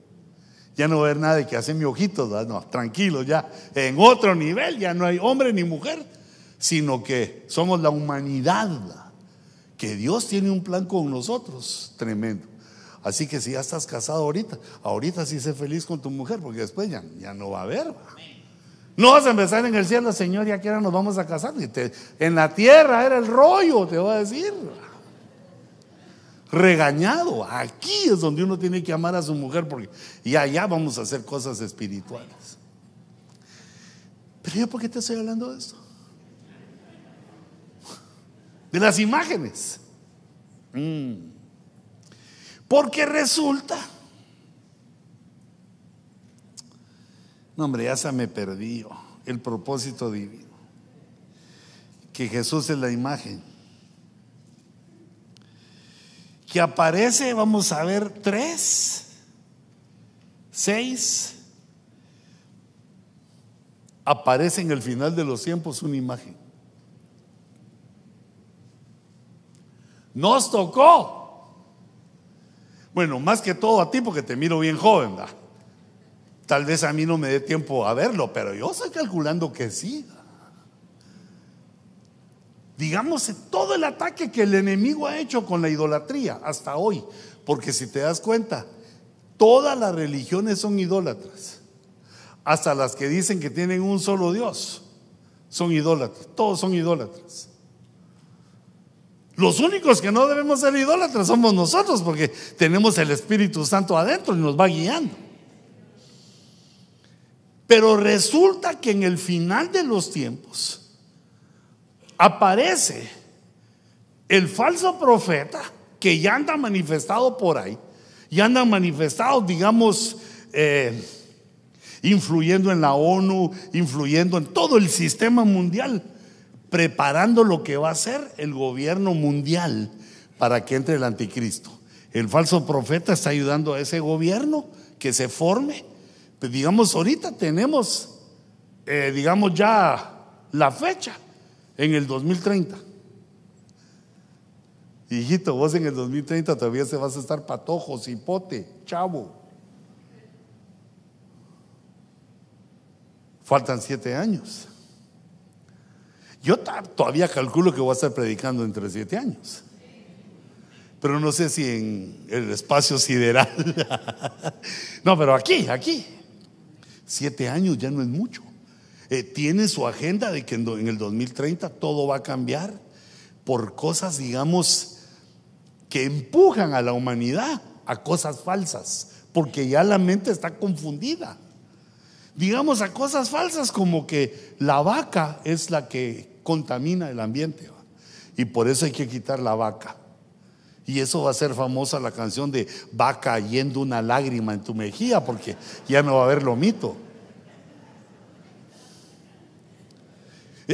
Ya no va a haber nada de que hace mi ojito, no, tranquilo, ya en otro nivel ya no hay hombre ni mujer, sino que somos la humanidad, que Dios tiene un plan con nosotros, tremendo. Así que si ya estás casado ahorita, ahorita sí sé feliz con tu mujer, porque después ya, ya no va a haber. No vas a empezar en el cielo, Señor, ya que ahora nos vamos a casar. en la tierra era el rollo, te voy a decir. Regañado. Aquí es donde uno tiene que amar a su mujer porque ya allá vamos a hacer cosas espirituales. Pero yo, ¿por qué te estoy hablando de esto? De las imágenes. Mm. Porque resulta No, hombre, ya se me perdió el propósito divino. Que Jesús es la imagen. Que aparece, vamos a ver, tres, seis. Aparece en el final de los tiempos una imagen. Nos tocó. Bueno, más que todo a ti porque te miro bien joven, ¿verdad? Tal vez a mí no me dé tiempo a verlo, pero yo estoy calculando que sí. Digamos, todo el ataque que el enemigo ha hecho con la idolatría hasta hoy, porque si te das cuenta, todas las religiones son idólatras, hasta las que dicen que tienen un solo Dios, son idólatras, todos son idólatras. Los únicos que no debemos ser idólatras somos nosotros, porque tenemos el Espíritu Santo adentro y nos va guiando. Pero resulta que en el final de los tiempos aparece el falso profeta que ya anda manifestado por ahí, ya anda manifestado, digamos, eh, influyendo en la ONU, influyendo en todo el sistema mundial, preparando lo que va a ser el gobierno mundial para que entre el anticristo. El falso profeta está ayudando a ese gobierno que se forme pues, digamos, ahorita tenemos, eh, digamos, ya la fecha en el 2030. Hijito, vos en el 2030 todavía se vas a estar patojo, cipote, chavo. Faltan siete años. Yo todavía calculo que voy a estar predicando entre siete años. Pero no sé si en el espacio sideral. no, pero aquí, aquí. Siete años ya no es mucho. Eh, tiene su agenda de que en, el 2030 todo va a cambiar por cosas, digamos, que empujan a la humanidad a cosas falsas, porque ya la mente está confundida. Digamos a cosas falsas como que la vaca es la que contamina el ambiente y por eso hay que quitar la vaca. Y eso va a ser famosa la canción de va cayendo una lágrima en tu mejilla porque ya no va a haber lo mito. Eh,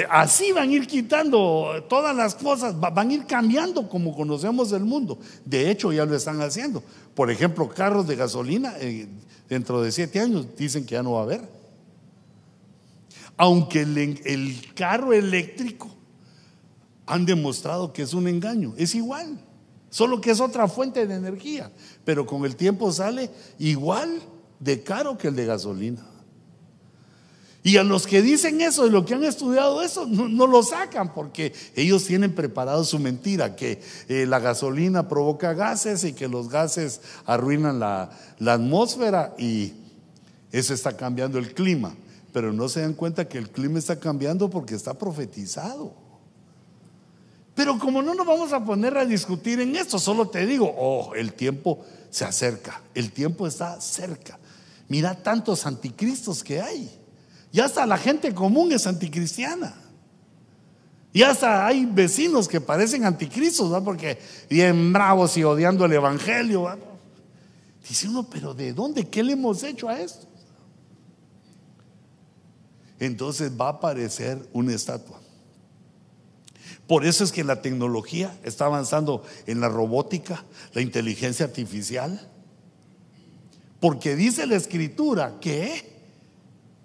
así van a ir quitando todas las cosas, van a ir cambiando como conocemos el mundo. De hecho, ya lo están haciendo. Por ejemplo, carros de gasolina, eh, dentro de siete años dicen que ya no va a haber. Aunque el carro eléctrico han demostrado que es un engaño, es igual. Solo que es otra fuente de energía, pero con el tiempo sale igual de caro que el de gasolina. Y a los que dicen eso y los que han estudiado eso, no, lo sacan porque ellos tienen preparado su mentira, que eh, la gasolina provoca gases y que los gases arruinan la, la atmósfera y eso está cambiando el clima. Pero no se dan cuenta que el clima está cambiando porque está profetizado. Pero como no nos vamos a poner a discutir en esto, solo te digo, oh, el tiempo se acerca, el tiempo está cerca. Mira tantos anticristos que hay. Ya hasta la gente común es anticristiana. Y hasta hay vecinos que parecen anticristos, ¿va? porque bien bravos y odiando el Evangelio. ¿va? Dice uno, pero ¿de dónde? ¿Qué le hemos hecho a esto? Entonces va a aparecer una estatua. Por eso es que la tecnología está avanzando en la robótica, la inteligencia artificial. Porque dice la escritura que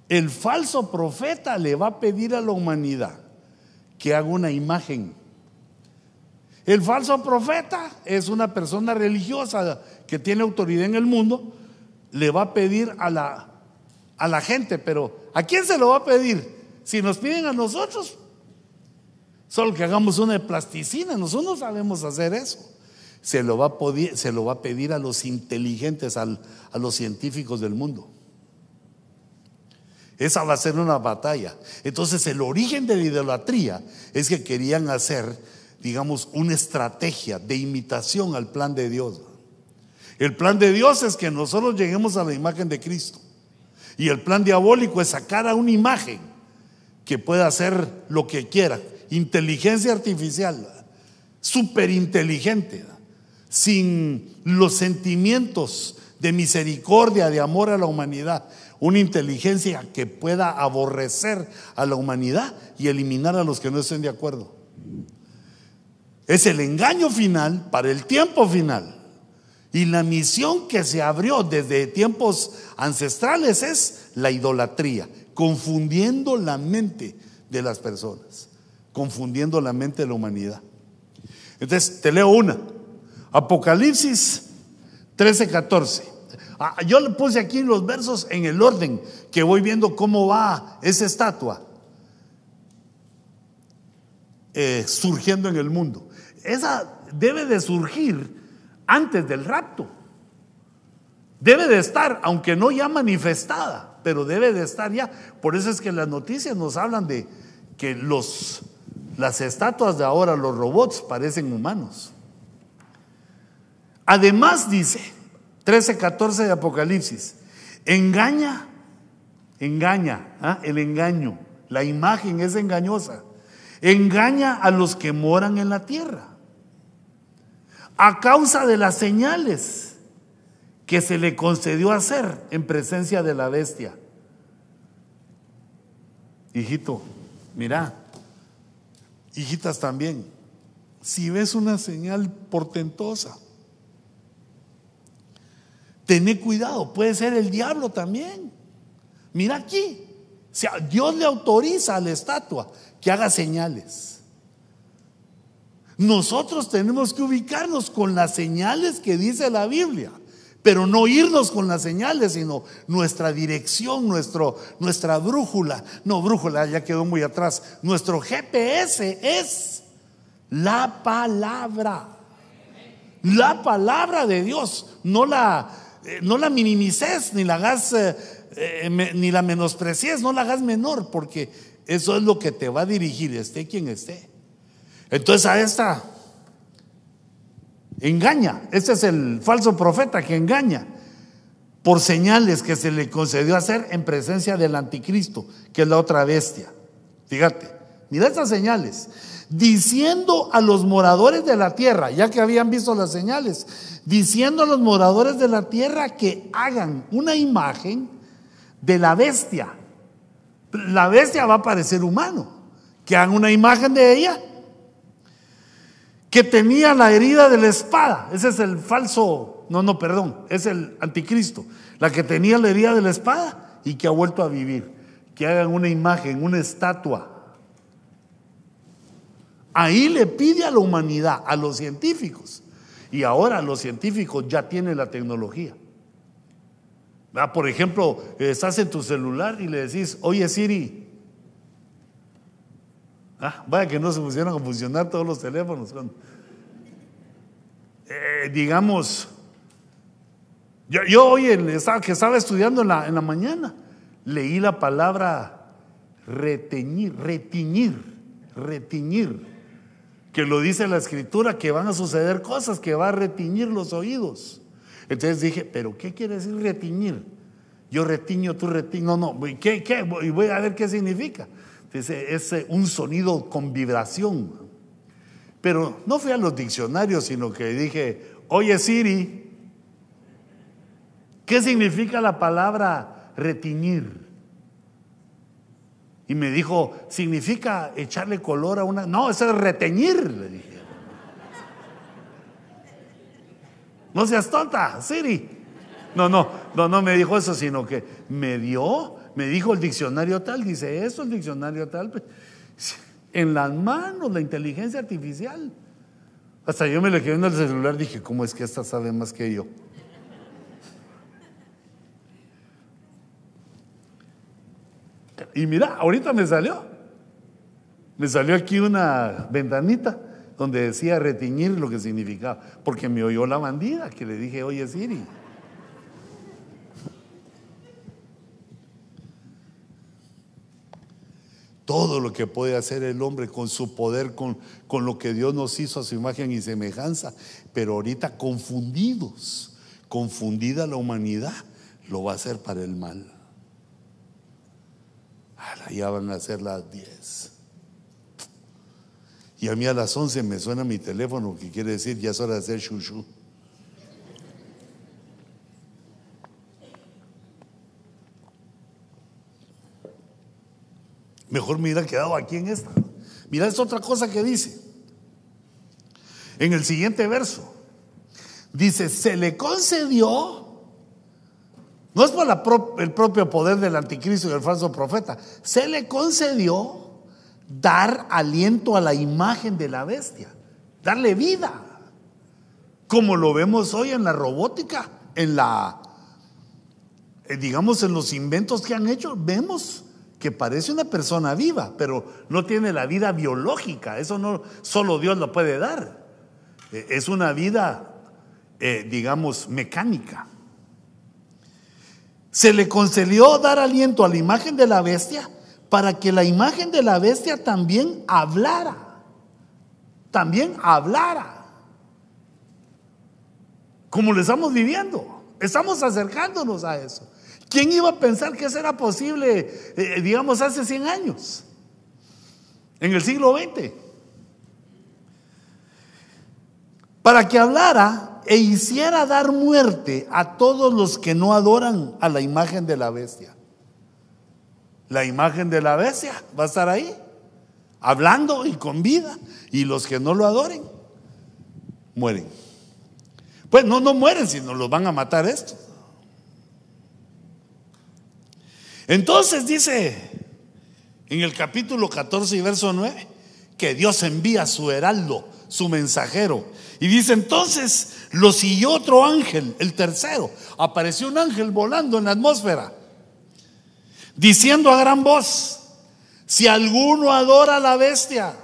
el falso profeta le va a pedir a la humanidad que haga una imagen. El falso profeta es una persona religiosa que tiene autoridad en el mundo, le va a pedir a la, a la gente, pero ¿a quién se lo va a pedir? Si nos piden a nosotros, solo que hagamos una plasticina, nosotros no sabemos hacer eso. Se lo va a, se lo va a, pedir a los inteligentes, a los científicos del mundo. Esa va a ser una batalla. Entonces el origen de la idolatría es que querían hacer, digamos, una estrategia de imitación al plan de Dios. El plan de Dios es que nosotros lleguemos a la imagen de Cristo. Y el plan diabólico es sacar a una imagen que pueda hacer lo que quiera. Inteligencia artificial, superinteligente, sin los sentimientos de misericordia, de amor a la humanidad. Una inteligencia que pueda aborrecer a la humanidad y eliminar a los que no estén de acuerdo. Es el engaño final para el tiempo final. Y la misión que se abrió desde tiempos ancestrales es la idolatría, confundiendo la mente de las personas, confundiendo la mente de la humanidad. Entonces, te leo una. Apocalipsis 13, 14. Ah, yo le puse aquí los versos en el orden que voy viendo cómo va esa estatua eh, surgiendo en el mundo. Esa debe de surgir antes del rapto. Debe de estar, aunque no ya manifestada, pero debe de estar ya. Por eso es que las noticias nos hablan de que los, las estatuas de ahora, los robots, parecen humanos. Además dice 13:14 de Apocalipsis, engaña, engaña, ¿ah? el engaño, la imagen es engañosa, engaña a los que moran en la tierra a causa de las señales que se le concedió hacer en presencia de la bestia. Hijito, mira, hijitas también, si ves una señal portentosa, tené cuidado, puede ser el diablo también. Mira aquí, Dios le autoriza a la estatua que haga señales. Nosotros tenemos que ubicarnos con las señales que dice la Biblia, pero no irnos con las señales, sino nuestra dirección, nuestro, nuestra brújula. No, brújula ya quedó muy atrás. Nuestro GPS es la palabra. La palabra de Dios. No la, eh, no la minimices, ni la hagas, eh, eh, ni la menosprecies, no la hagas menor, porque eso es lo que te va a dirigir, esté quien esté. Entonces a esta engaña. Este es el falso profeta que engaña por señales que se le concedió hacer en presencia del anticristo, que es la otra bestia. Fíjate, mira estas señales. Diciendo a los moradores de la tierra, ya que habían visto las señales, diciendo a los moradores de la tierra que hagan una imagen de la bestia. La bestia va a parecer humano. Que hagan una imagen de ella que tenía la herida de la espada. Ese es el falso, no, no, perdón, es el anticristo. La que tenía la herida de la espada y que ha vuelto a vivir. Que hagan una imagen, una estatua. Ahí le pide a la humanidad, a los científicos. Y ahora los científicos ya tienen la tecnología. Por ejemplo, estás en tu celular y le decís, oye Siri, Ah, vaya que no se pusieron a funcionar todos los teléfonos. Eh, digamos, yo, hoy estaba, que estaba estudiando en la, en la mañana, leí la palabra reteñir, retiñir, retiñir, que lo dice la escritura, que van a suceder cosas, que va a retiñir los oídos. Entonces dije, pero ¿qué quiere decir retiñir? Yo retiño, tú retiño, no, no, ¿qué? Y voy a ver qué significa. es un sonido con vibración. Pero no fui a los diccionarios, sino que dije, oye Siri, ¿qué significa la palabra retiñir? Y me dijo, significa echarle color a una... No, eso es reteñir, le dije. No seas tonta, Siri. No, no, no, no me dijo eso, sino que me dio, me dijo el diccionario tal, dice eso, el diccionario tal. Pues, en las manos, la inteligencia artificial. Hasta yo me le quedé en el celular, dije, ¿cómo es que esta sabe más que yo? Y mira, ahorita me salió. Me salió aquí una ventanita donde decía retiñir lo que significaba, porque me oyó la bandida que le dije, oye Siri. Todo lo que puede hacer el hombre con su poder, con, con lo que Dios nos hizo a su imagen y semejanza, pero ahorita confundidos, confundida la humanidad, lo va a hacer para el mal. Ya van a ser las 10. Y a mí a las 11 me suena mi teléfono, que quiere decir ya es hora de hacer shushu. Mejor me hubiera quedado aquí en esta. Mira, es otra cosa que dice. En el siguiente verso. Dice, se le concedió, no es por el propio poder del anticristo y del falso profeta, se le concedió dar aliento a la imagen de la bestia, darle vida, como lo vemos hoy en la robótica, en la, eh, digamos, en los inventos que han hecho, vemos que parece una persona viva, pero no tiene la vida biológica. Eso no solo Dios lo puede dar. Eh, es una vida, eh, digamos, mecánica. Se le concedió dar aliento a la imagen de la bestia para que la imagen de la bestia también hablara. También hablara. Como lo estamos viviendo. Estamos acercándonos a eso. ¿Quién iba a pensar que eso era posible, eh, digamos, hace 100 años? En el siglo XX. Para que hablara e hiciera dar muerte a todos los que no adoran a la imagen de la bestia. La imagen de la bestia va a estar ahí, hablando y con vida. Y los que no lo adoren, mueren. Pues no, no mueren, sino los van a matar estos. Entonces dice en el capítulo 14 y verso 9 que Dios envía su heraldo, su mensajero. Y dice entonces lo siguió otro ángel, el tercero. Apareció un ángel volando en la atmósfera, diciendo a gran voz, si alguno adora a la bestia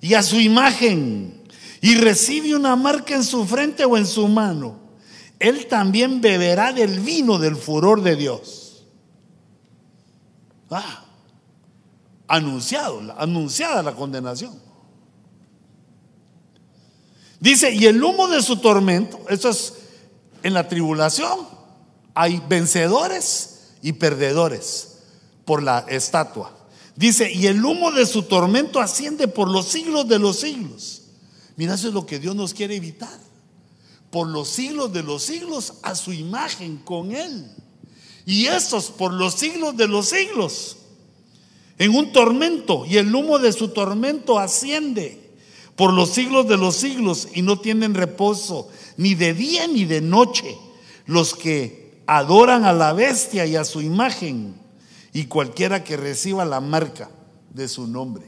y a su imagen y recibe una marca en su frente o en su mano, él también beberá del vino del furor de Dios. Ah, anunciado, anunciada la condenación. Dice, y el humo de su tormento, eso es en la tribulación, hay vencedores y perdedores por la estatua. Dice, y el humo de su tormento asciende por los siglos de los siglos. Mira, eso es lo que Dios nos quiere evitar por los siglos de los siglos a su imagen con Él. Y estos por los siglos de los siglos en un tormento y el humo de su tormento asciende por los siglos de los siglos y no tienen reposo ni de día ni de noche los que adoran a la bestia y a su imagen y cualquiera que reciba la marca de su nombre.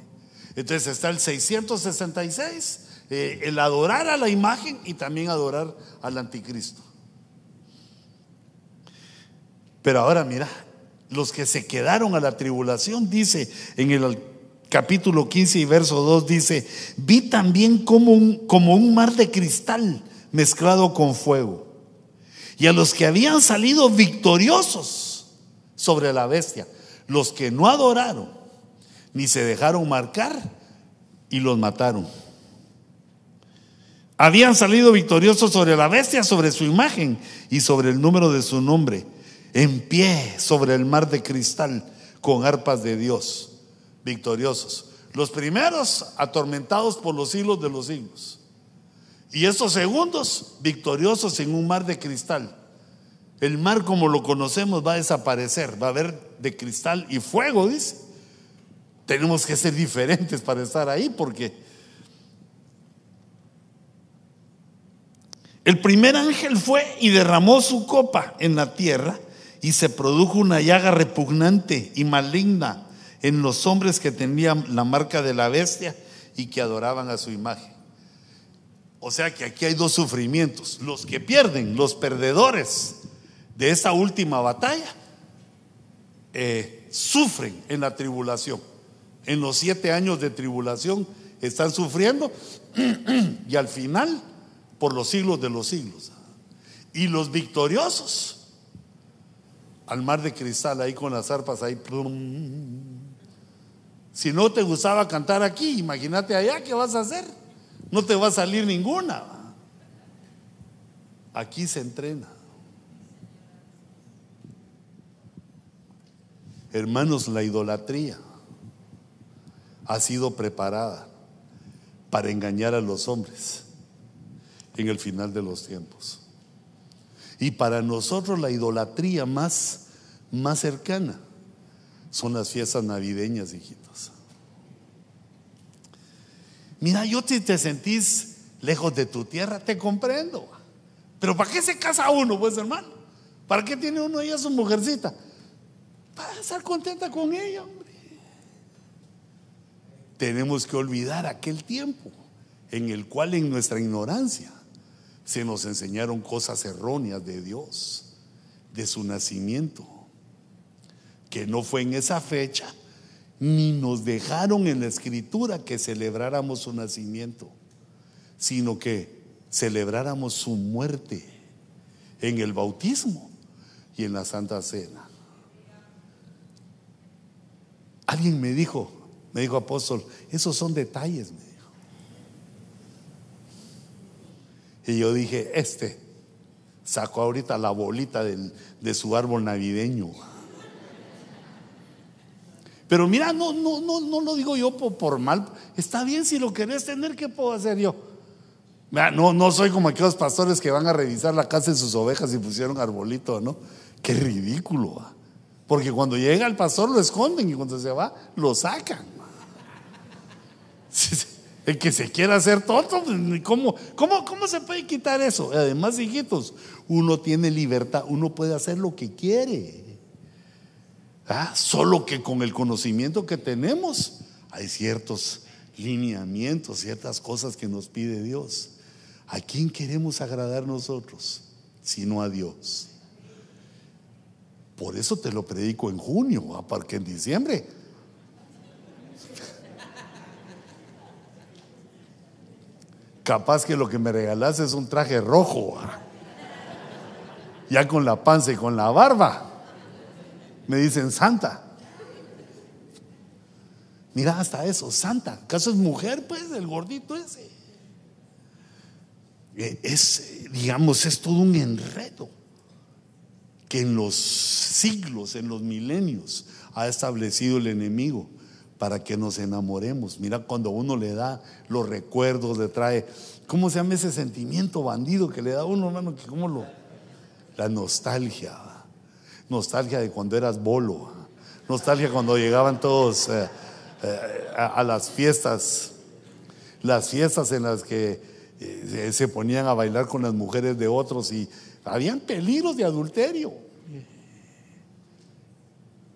Entonces está el 666 eh, el adorar a la imagen y también adorar al anticristo. Pero ahora mira, los que se quedaron a la tribulación, dice en el capítulo 15 y verso 2, dice, vi también como un, como un mar de cristal mezclado con fuego. Y a los que habían salido victoriosos sobre la bestia, los que no adoraron, ni se dejaron marcar y los mataron. Habían salido victoriosos sobre la bestia, sobre su imagen y sobre el número de su nombre, en pie sobre el mar de cristal, con arpas de Dios, victoriosos. Los primeros atormentados por los siglos de los siglos. Y estos segundos victoriosos en un mar de cristal. El mar como lo conocemos va a desaparecer, va a haber de cristal y fuego, dice. Tenemos que ser diferentes para estar ahí porque el primer ángel fue y derramó su copa en la tierra y se produjo una llaga repugnante y maligna en los hombres que tenían la marca de la bestia y que adoraban a su imagen. O sea que aquí hay dos sufrimientos. Los que pierden, los perdedores de esta última batalla, eh, sufren en la tribulación. En los siete años de tribulación están sufriendo y al final por los siglos de los siglos. Y los victoriosos al mar de cristal ahí con las arpas ahí. Si no te gustaba cantar aquí, imagínate allá, ¿qué vas a hacer? No te va a salir ninguna. Aquí se entrena. Hermanos, la idolatría ha sido preparada para engañar a los hombres en el final de los tiempos. Y para nosotros la idolatría más, más cercana son las fiestas navideñas, hijitos. Mira, yo si te sentís lejos de tu tierra, te comprendo. Pero ¿para qué se casa uno, pues hermano? ¿Para qué tiene uno ahí a su mujercita? Para estar contenta con ella, hombre. Tenemos que olvidar aquel tiempo en el cual en nuestra ignorancia se nos enseñaron cosas erróneas de Dios, de su nacimiento, que no fue en esa fecha, ni nos dejaron en la escritura que celebráramos su nacimiento, sino que celebráramos su muerte en el bautismo y en la Santa Cena. Alguien me dijo, me dijo apóstol, esos son detalles. Y yo dije, este sacó ahorita la bolita de su árbol navideño. Pero mira, no, no, no, no lo digo yo por, mal. Está bien si lo querés tener, ¿qué puedo hacer yo? no, no soy como aquellos pastores que van a revisar la casa de sus ovejas y pusieron arbolito, ¿no? Qué ridículo. Porque cuando llega el pastor lo esconden y cuando se va lo sacan. El que se quiera hacer tonto, ¿cómo, cómo, ¿cómo se puede quitar eso? Además, hijitos, uno tiene libertad, uno puede hacer lo que quiere. ¿Ah? Solo que con el conocimiento que tenemos hay ciertos lineamientos, ciertas cosas que nos pide Dios. ¿A quién queremos agradar nosotros? Sino a Dios. Por eso te lo predico en junio, porque en diciembre Capaz que lo que me regalaste es un traje rojo. Ya con la panza y con la barba. Me dicen santa. Mira hasta eso, santa. ¿Acaso es mujer, pues, el gordito ese? Eh, es, digamos, es todo un enredo que en los siglos, en los milenios, ha establecido el enemigo para que nos enamoremos. Mira, cuando uno le da los recuerdos, le trae, ¿cómo se llama ese sentimiento bandido que le da a uno, hermano? ¿Cómo lo? La nostalgia. Nostalgia de cuando eras bolo. Nostalgia cuando llegaban todos eh, eh, a, las fiestas. Las fiestas en las que eh, se ponían a bailar con las mujeres de otros y habían peligros de adulterio.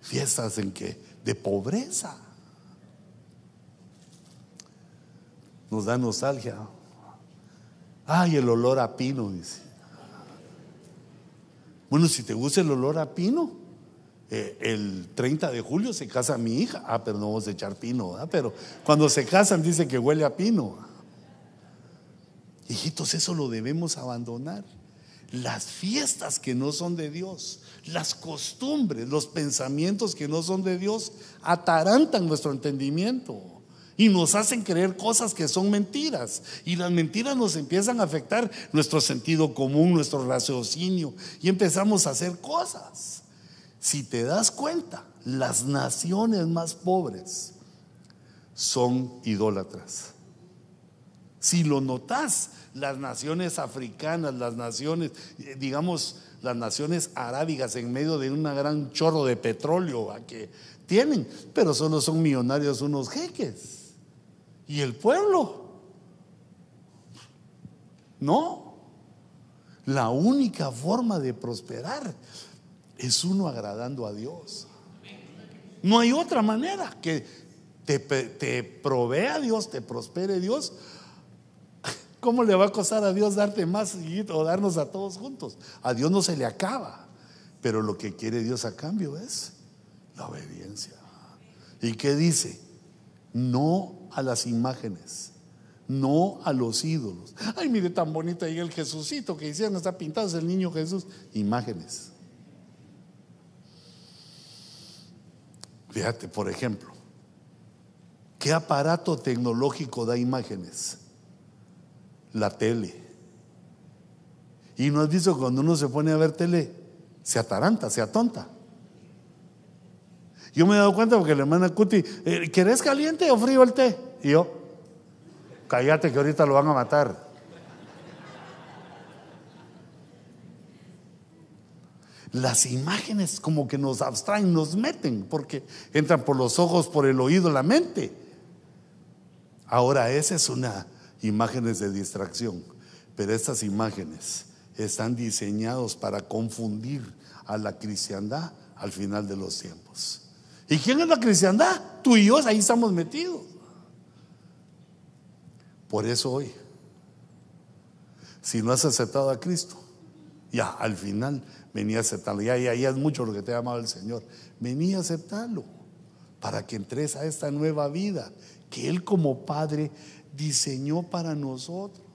Fiestas en que de pobreza. nos da nostalgia. Ay, el olor a pino, dice. Bueno, si te gusta el olor a pino, eh, el 30 de julio se casa mi hija. Ah, pero no vamos a echar pino, pero cuando se casan dice que huele a pino. Hijitos, eso lo debemos abandonar. Las fiestas que no son de Dios, las costumbres, los pensamientos que no son de Dios, atarantan nuestro entendimiento y nos hacen creer cosas que son mentiras. Y las mentiras nos empiezan a afectar nuestro sentido común, nuestro raciocinio, y empezamos a hacer cosas. Si te das cuenta, las naciones más pobres son idólatras. Si lo notas, las naciones africanas, las naciones, eh, digamos, las naciones arábigas en medio de un gran chorro de petróleo que tienen, pero solo son millonarios unos jeques. ¿Y el pueblo? No. La única forma de prosperar es uno agradando a Dios. No hay otra manera que te, provea Dios, te prospere Dios. ¿Cómo le va a costar a Dios darte más o darnos a todos juntos? A Dios no se le acaba, pero lo que quiere Dios a cambio es la obediencia. ¿Y qué dice? No a las imágenes, no a los ídolos. Ay, mire tan bonito ahí el Jesucito que hicieron, está pintado, es el niño Jesús. Imágenes. Fíjate, por ejemplo, ¿qué aparato tecnológico da imágenes? La tele. Y no has visto cuando uno se pone a ver tele, se ataranta, se atonta. Yo me he dado cuenta porque la hermana Cuti, eh, ¿querés caliente o frío el té? Y yo, cállate que ahorita lo van a matar. las imágenes como que nos abstraen, nos meten, porque entran por los ojos, por el oído, la mente. Ahora, esa es una imágenes de distracción, pero estas imágenes están diseñados para confundir a la cristiandad al final de los tiempos. ¿Y quién es la cristiandad? Tú y yo, ahí estamos metidos. Por eso hoy, si no has aceptado a Cristo, ya al final venía a aceptarlo. Ya, ya, ya es mucho lo que te ha llamado el Señor. Venía a aceptarlo para que entres a esta nueva vida que Él como Padre diseñó para nosotros.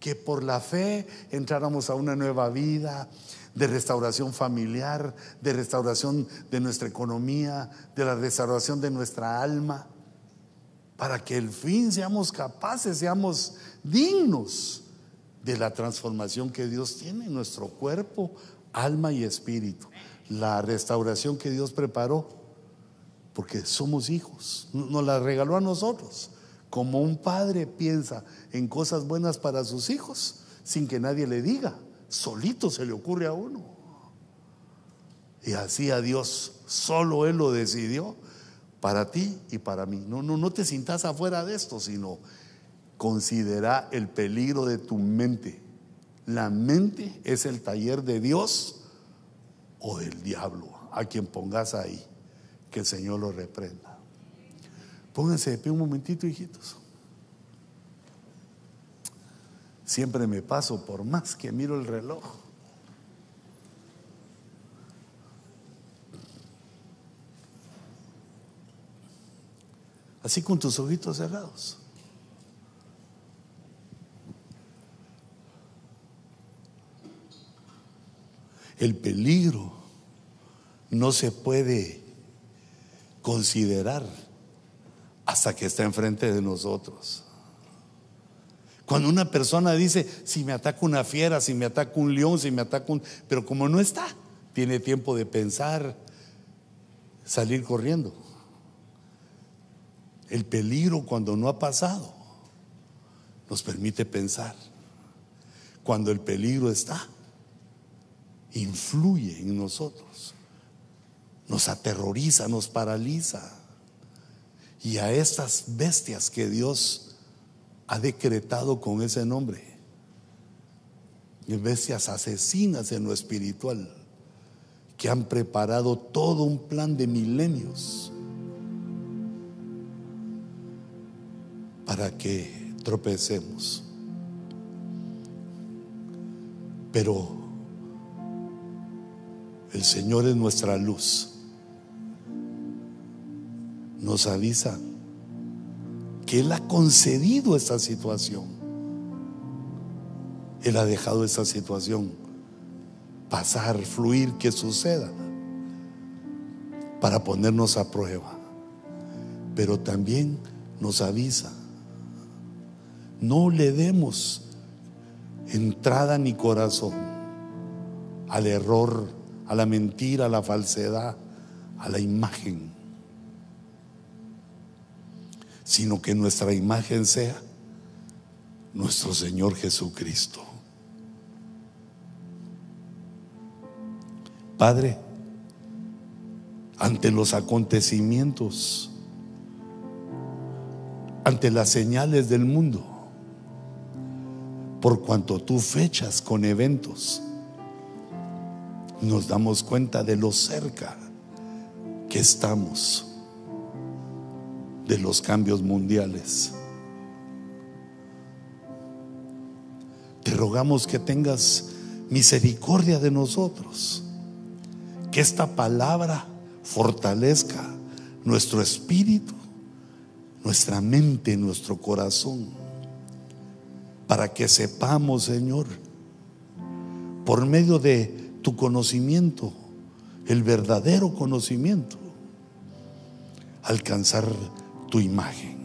Que por la fe entráramos a una nueva vida de restauración familiar, de restauración de nuestra economía, de la restauración de nuestra alma, para que el fin seamos capaces, seamos dignos de la transformación que Dios tiene en nuestro cuerpo, alma y espíritu. La restauración que Dios preparó, porque somos hijos, nos la regaló a nosotros. Como un padre piensa en cosas buenas para sus hijos, sin que nadie le diga, solito se le ocurre a uno. Y así a Dios, solo Él lo decidió para ti y para mí. No, no, no te sintas afuera de esto, sino considera el peligro de tu mente la mente es el taller de Dios o del diablo, a quien pongas ahí. Que el Señor lo reprenda. Pónganse de pie un momentito, hijitos. Siempre me paso por más que miro el reloj. Así con tus ojitos cerrados. El peligro no se puede considerar hasta que está enfrente de nosotros. Cuando una persona dice, si me ataca una fiera, si me ataca un león, si me ataca un... Pero como no está, tiene tiempo de pensar, salir corriendo. El peligro cuando no ha pasado nos permite pensar. Cuando el peligro está, influye en nosotros, nos aterroriza, nos paraliza. Y a estas bestias que Dios ha decretado con ese nombre, bestias asesinas en lo espiritual, que han preparado todo un plan de milenios para que tropecemos. Pero el Señor es nuestra luz. Nos avisa que Él ha concedido esta situación. Él ha dejado esta situación pasar, fluir, que suceda, para ponernos a prueba. Pero también nos avisa, no le demos entrada ni corazón al error a la mentira, a la falsedad, a la imagen, sino que nuestra imagen sea nuestro Señor Jesucristo. Padre, ante los acontecimientos, ante las señales del mundo, por cuanto tú fechas con eventos, nos damos cuenta de lo cerca que estamos de los cambios mundiales. Te rogamos que tengas misericordia de nosotros, que esta palabra fortalezca nuestro espíritu, nuestra mente, nuestro corazón, para que sepamos, Señor, por medio de tu conocimiento, el verdadero conocimiento, alcanzar tu imagen.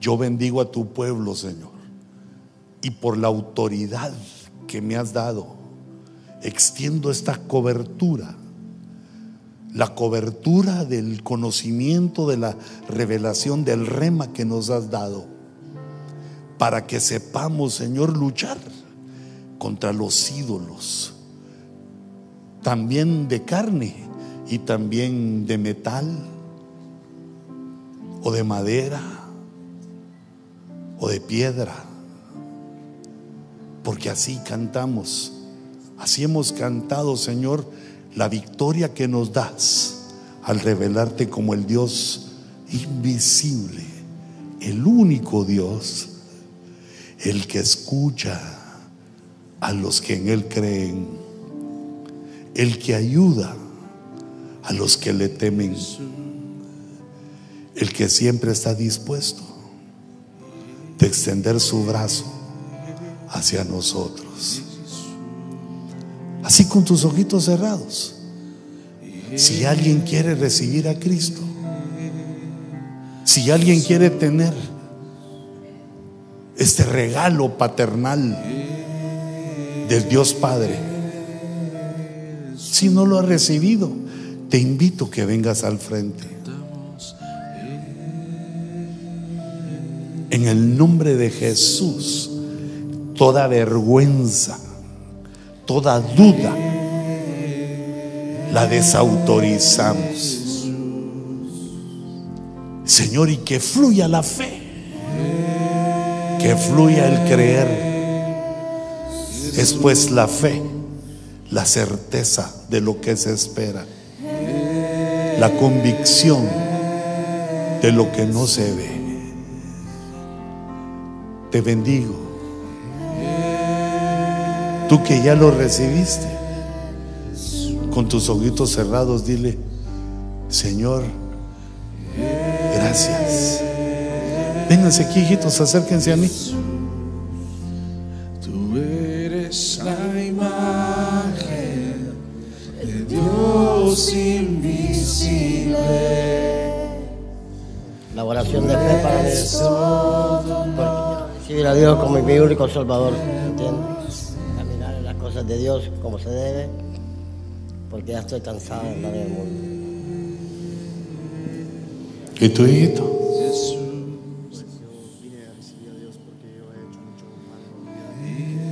Yo bendigo a tu pueblo, Señor, y por la autoridad que me has dado, extiendo esta cobertura, la cobertura del conocimiento, de la revelación del rema que nos has dado, para que sepamos, Señor, luchar contra los ídolos también de carne y también de metal o de madera o de piedra. Porque así cantamos, así hemos cantado, Señor, la victoria que nos das al revelarte como el Dios invisible, el único Dios, el que escucha a los que en Él creen el que ayuda a los que le temen, el que siempre está dispuesto de extender su brazo hacia nosotros. Así con tus ojitos cerrados. Si alguien quiere recibir a Cristo, si alguien quiere tener este regalo paternal del Dios Padre, si no lo has recibido, te invito a que vengas al frente. En el nombre de Jesús, toda vergüenza, toda duda, la desautorizamos. Señor, y que fluya la fe, que fluya el creer. Es pues la fe la certeza de lo que se espera, la convicción de lo que no se ve. Te bendigo. Tú que ya lo recibiste, con tus ojitos cerrados, dile, Señor, gracias. Vénganse aquí, hijitos, acérquense a mí. Tú eres la imagen de Dios invisible. La oración de fe para mí. Recibir a Dios como mi único Salvador. ¿Entiendes? Caminar en las cosas de Dios como se debe. Porque ya estoy cansado de andar en el mundo. ¿Y tu hijito? Vine a recibir a Dios porque yo he hecho mucho mal en mi vida.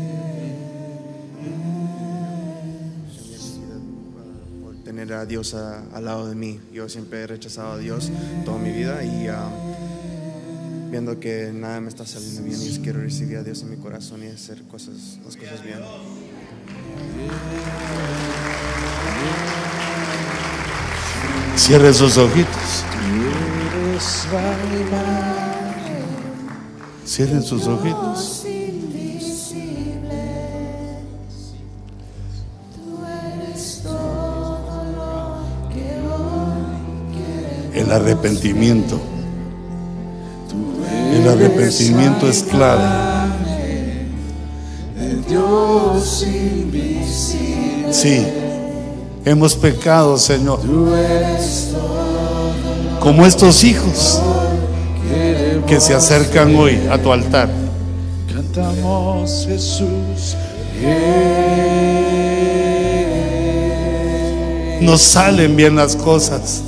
Por tener a Dios a- al lado de mí. Yo siempre he rechazado a Dios toda mi vida y ah, viendo que nada me está saliendo bien y quiero recibir a Dios en mi corazón y hacer cosas, las cosas bien. Cierre sus ojitos. Cierren sus ojitos. El arrepentimiento. El arrepentimiento es invisible. Sí, hemos pecado, Señor. Como estos hijos que se acercan hoy a tu altar. Cantamos Jesús, no salen bien las cosas.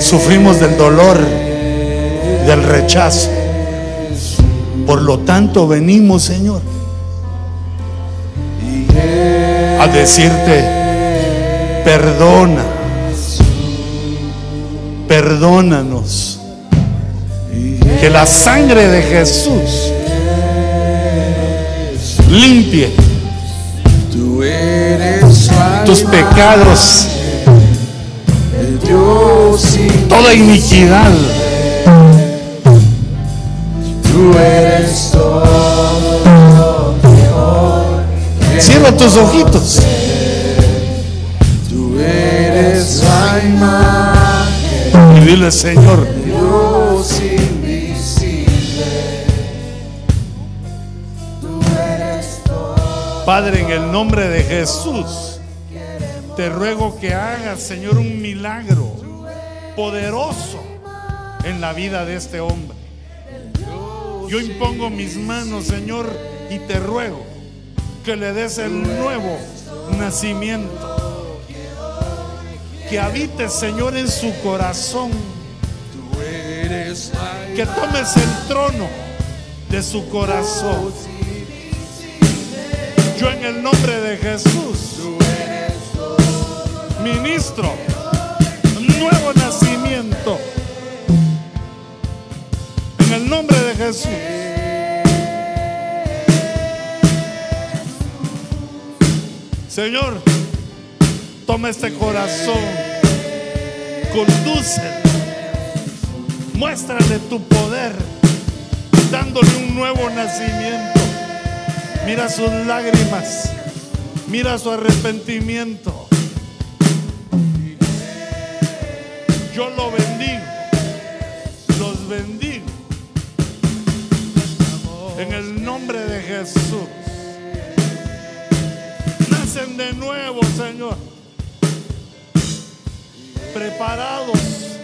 Sufrimos del dolor, del rechazo. Por lo tanto, venimos, Señor, a decirte, perdona, perdónanos. Que la sangre de Jesús limpie tus pecados, toda iniquidad. tú eres todo. Cierra tus ojitos. Tú eres la imagen Y dile, Señor, Dios invisible. Tú eres todo. Padre, en el nombre de Jesús, te ruego que hagas, Señor, un milagro poderoso en la vida de este hombre. Yo impongo mis manos, Señor, y te ruego que le des el nuevo nacimiento. Que habite, Señor, en su corazón. Que tomes el trono de su corazón. Yo en el nombre de Jesús ministro nuevo nacimiento. En el nombre de Jesús. Señor, toma este corazón, conduce, muéstrale tu poder, dándole un nuevo nacimiento. Mira sus lágrimas, mira su arrepentimiento. Yo lo bendigo, los bendigo. En el nombre de Jesús. Nacen de nuevo, Señor. Preparados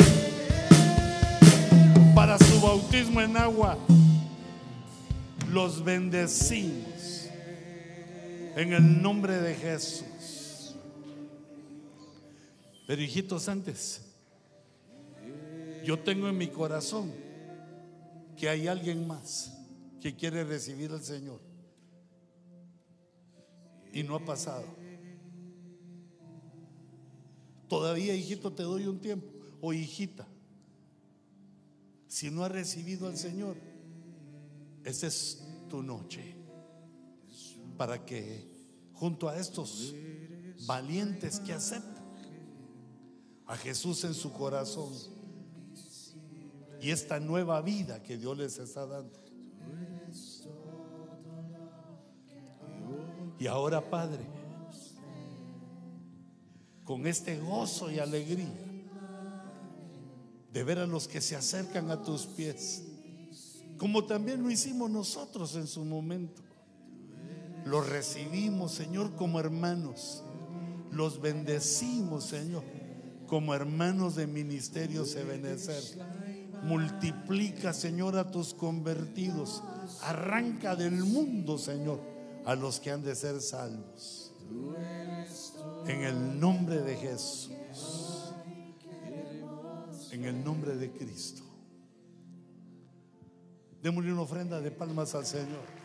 para su bautismo en agua. Los bendecimos. En el nombre de Jesús. Pero hijitos, antes. Yo tengo en mi corazón que hay alguien más que quiere recibir al Señor y no ha pasado. Todavía, hijito, te doy un tiempo. O hijita, si no has recibido al Señor, esa es tu noche. Para que junto a estos valientes que aceptan a Jesús en su corazón y esta nueva vida que Dios les está dando. Y ahora, Padre, con este gozo y alegría de ver a los que se acercan a tus pies, como también lo hicimos nosotros en su momento. Los recibimos, Señor, como hermanos. Los bendecimos, Señor, como hermanos de ministerio Ebenezer. Multiplica, Señor, a tus convertidos. Arranca del mundo, Señor, a los que han de ser salvos. En el nombre de Jesús. En el nombre de Cristo. Démosle una ofrenda de palmas al Señor.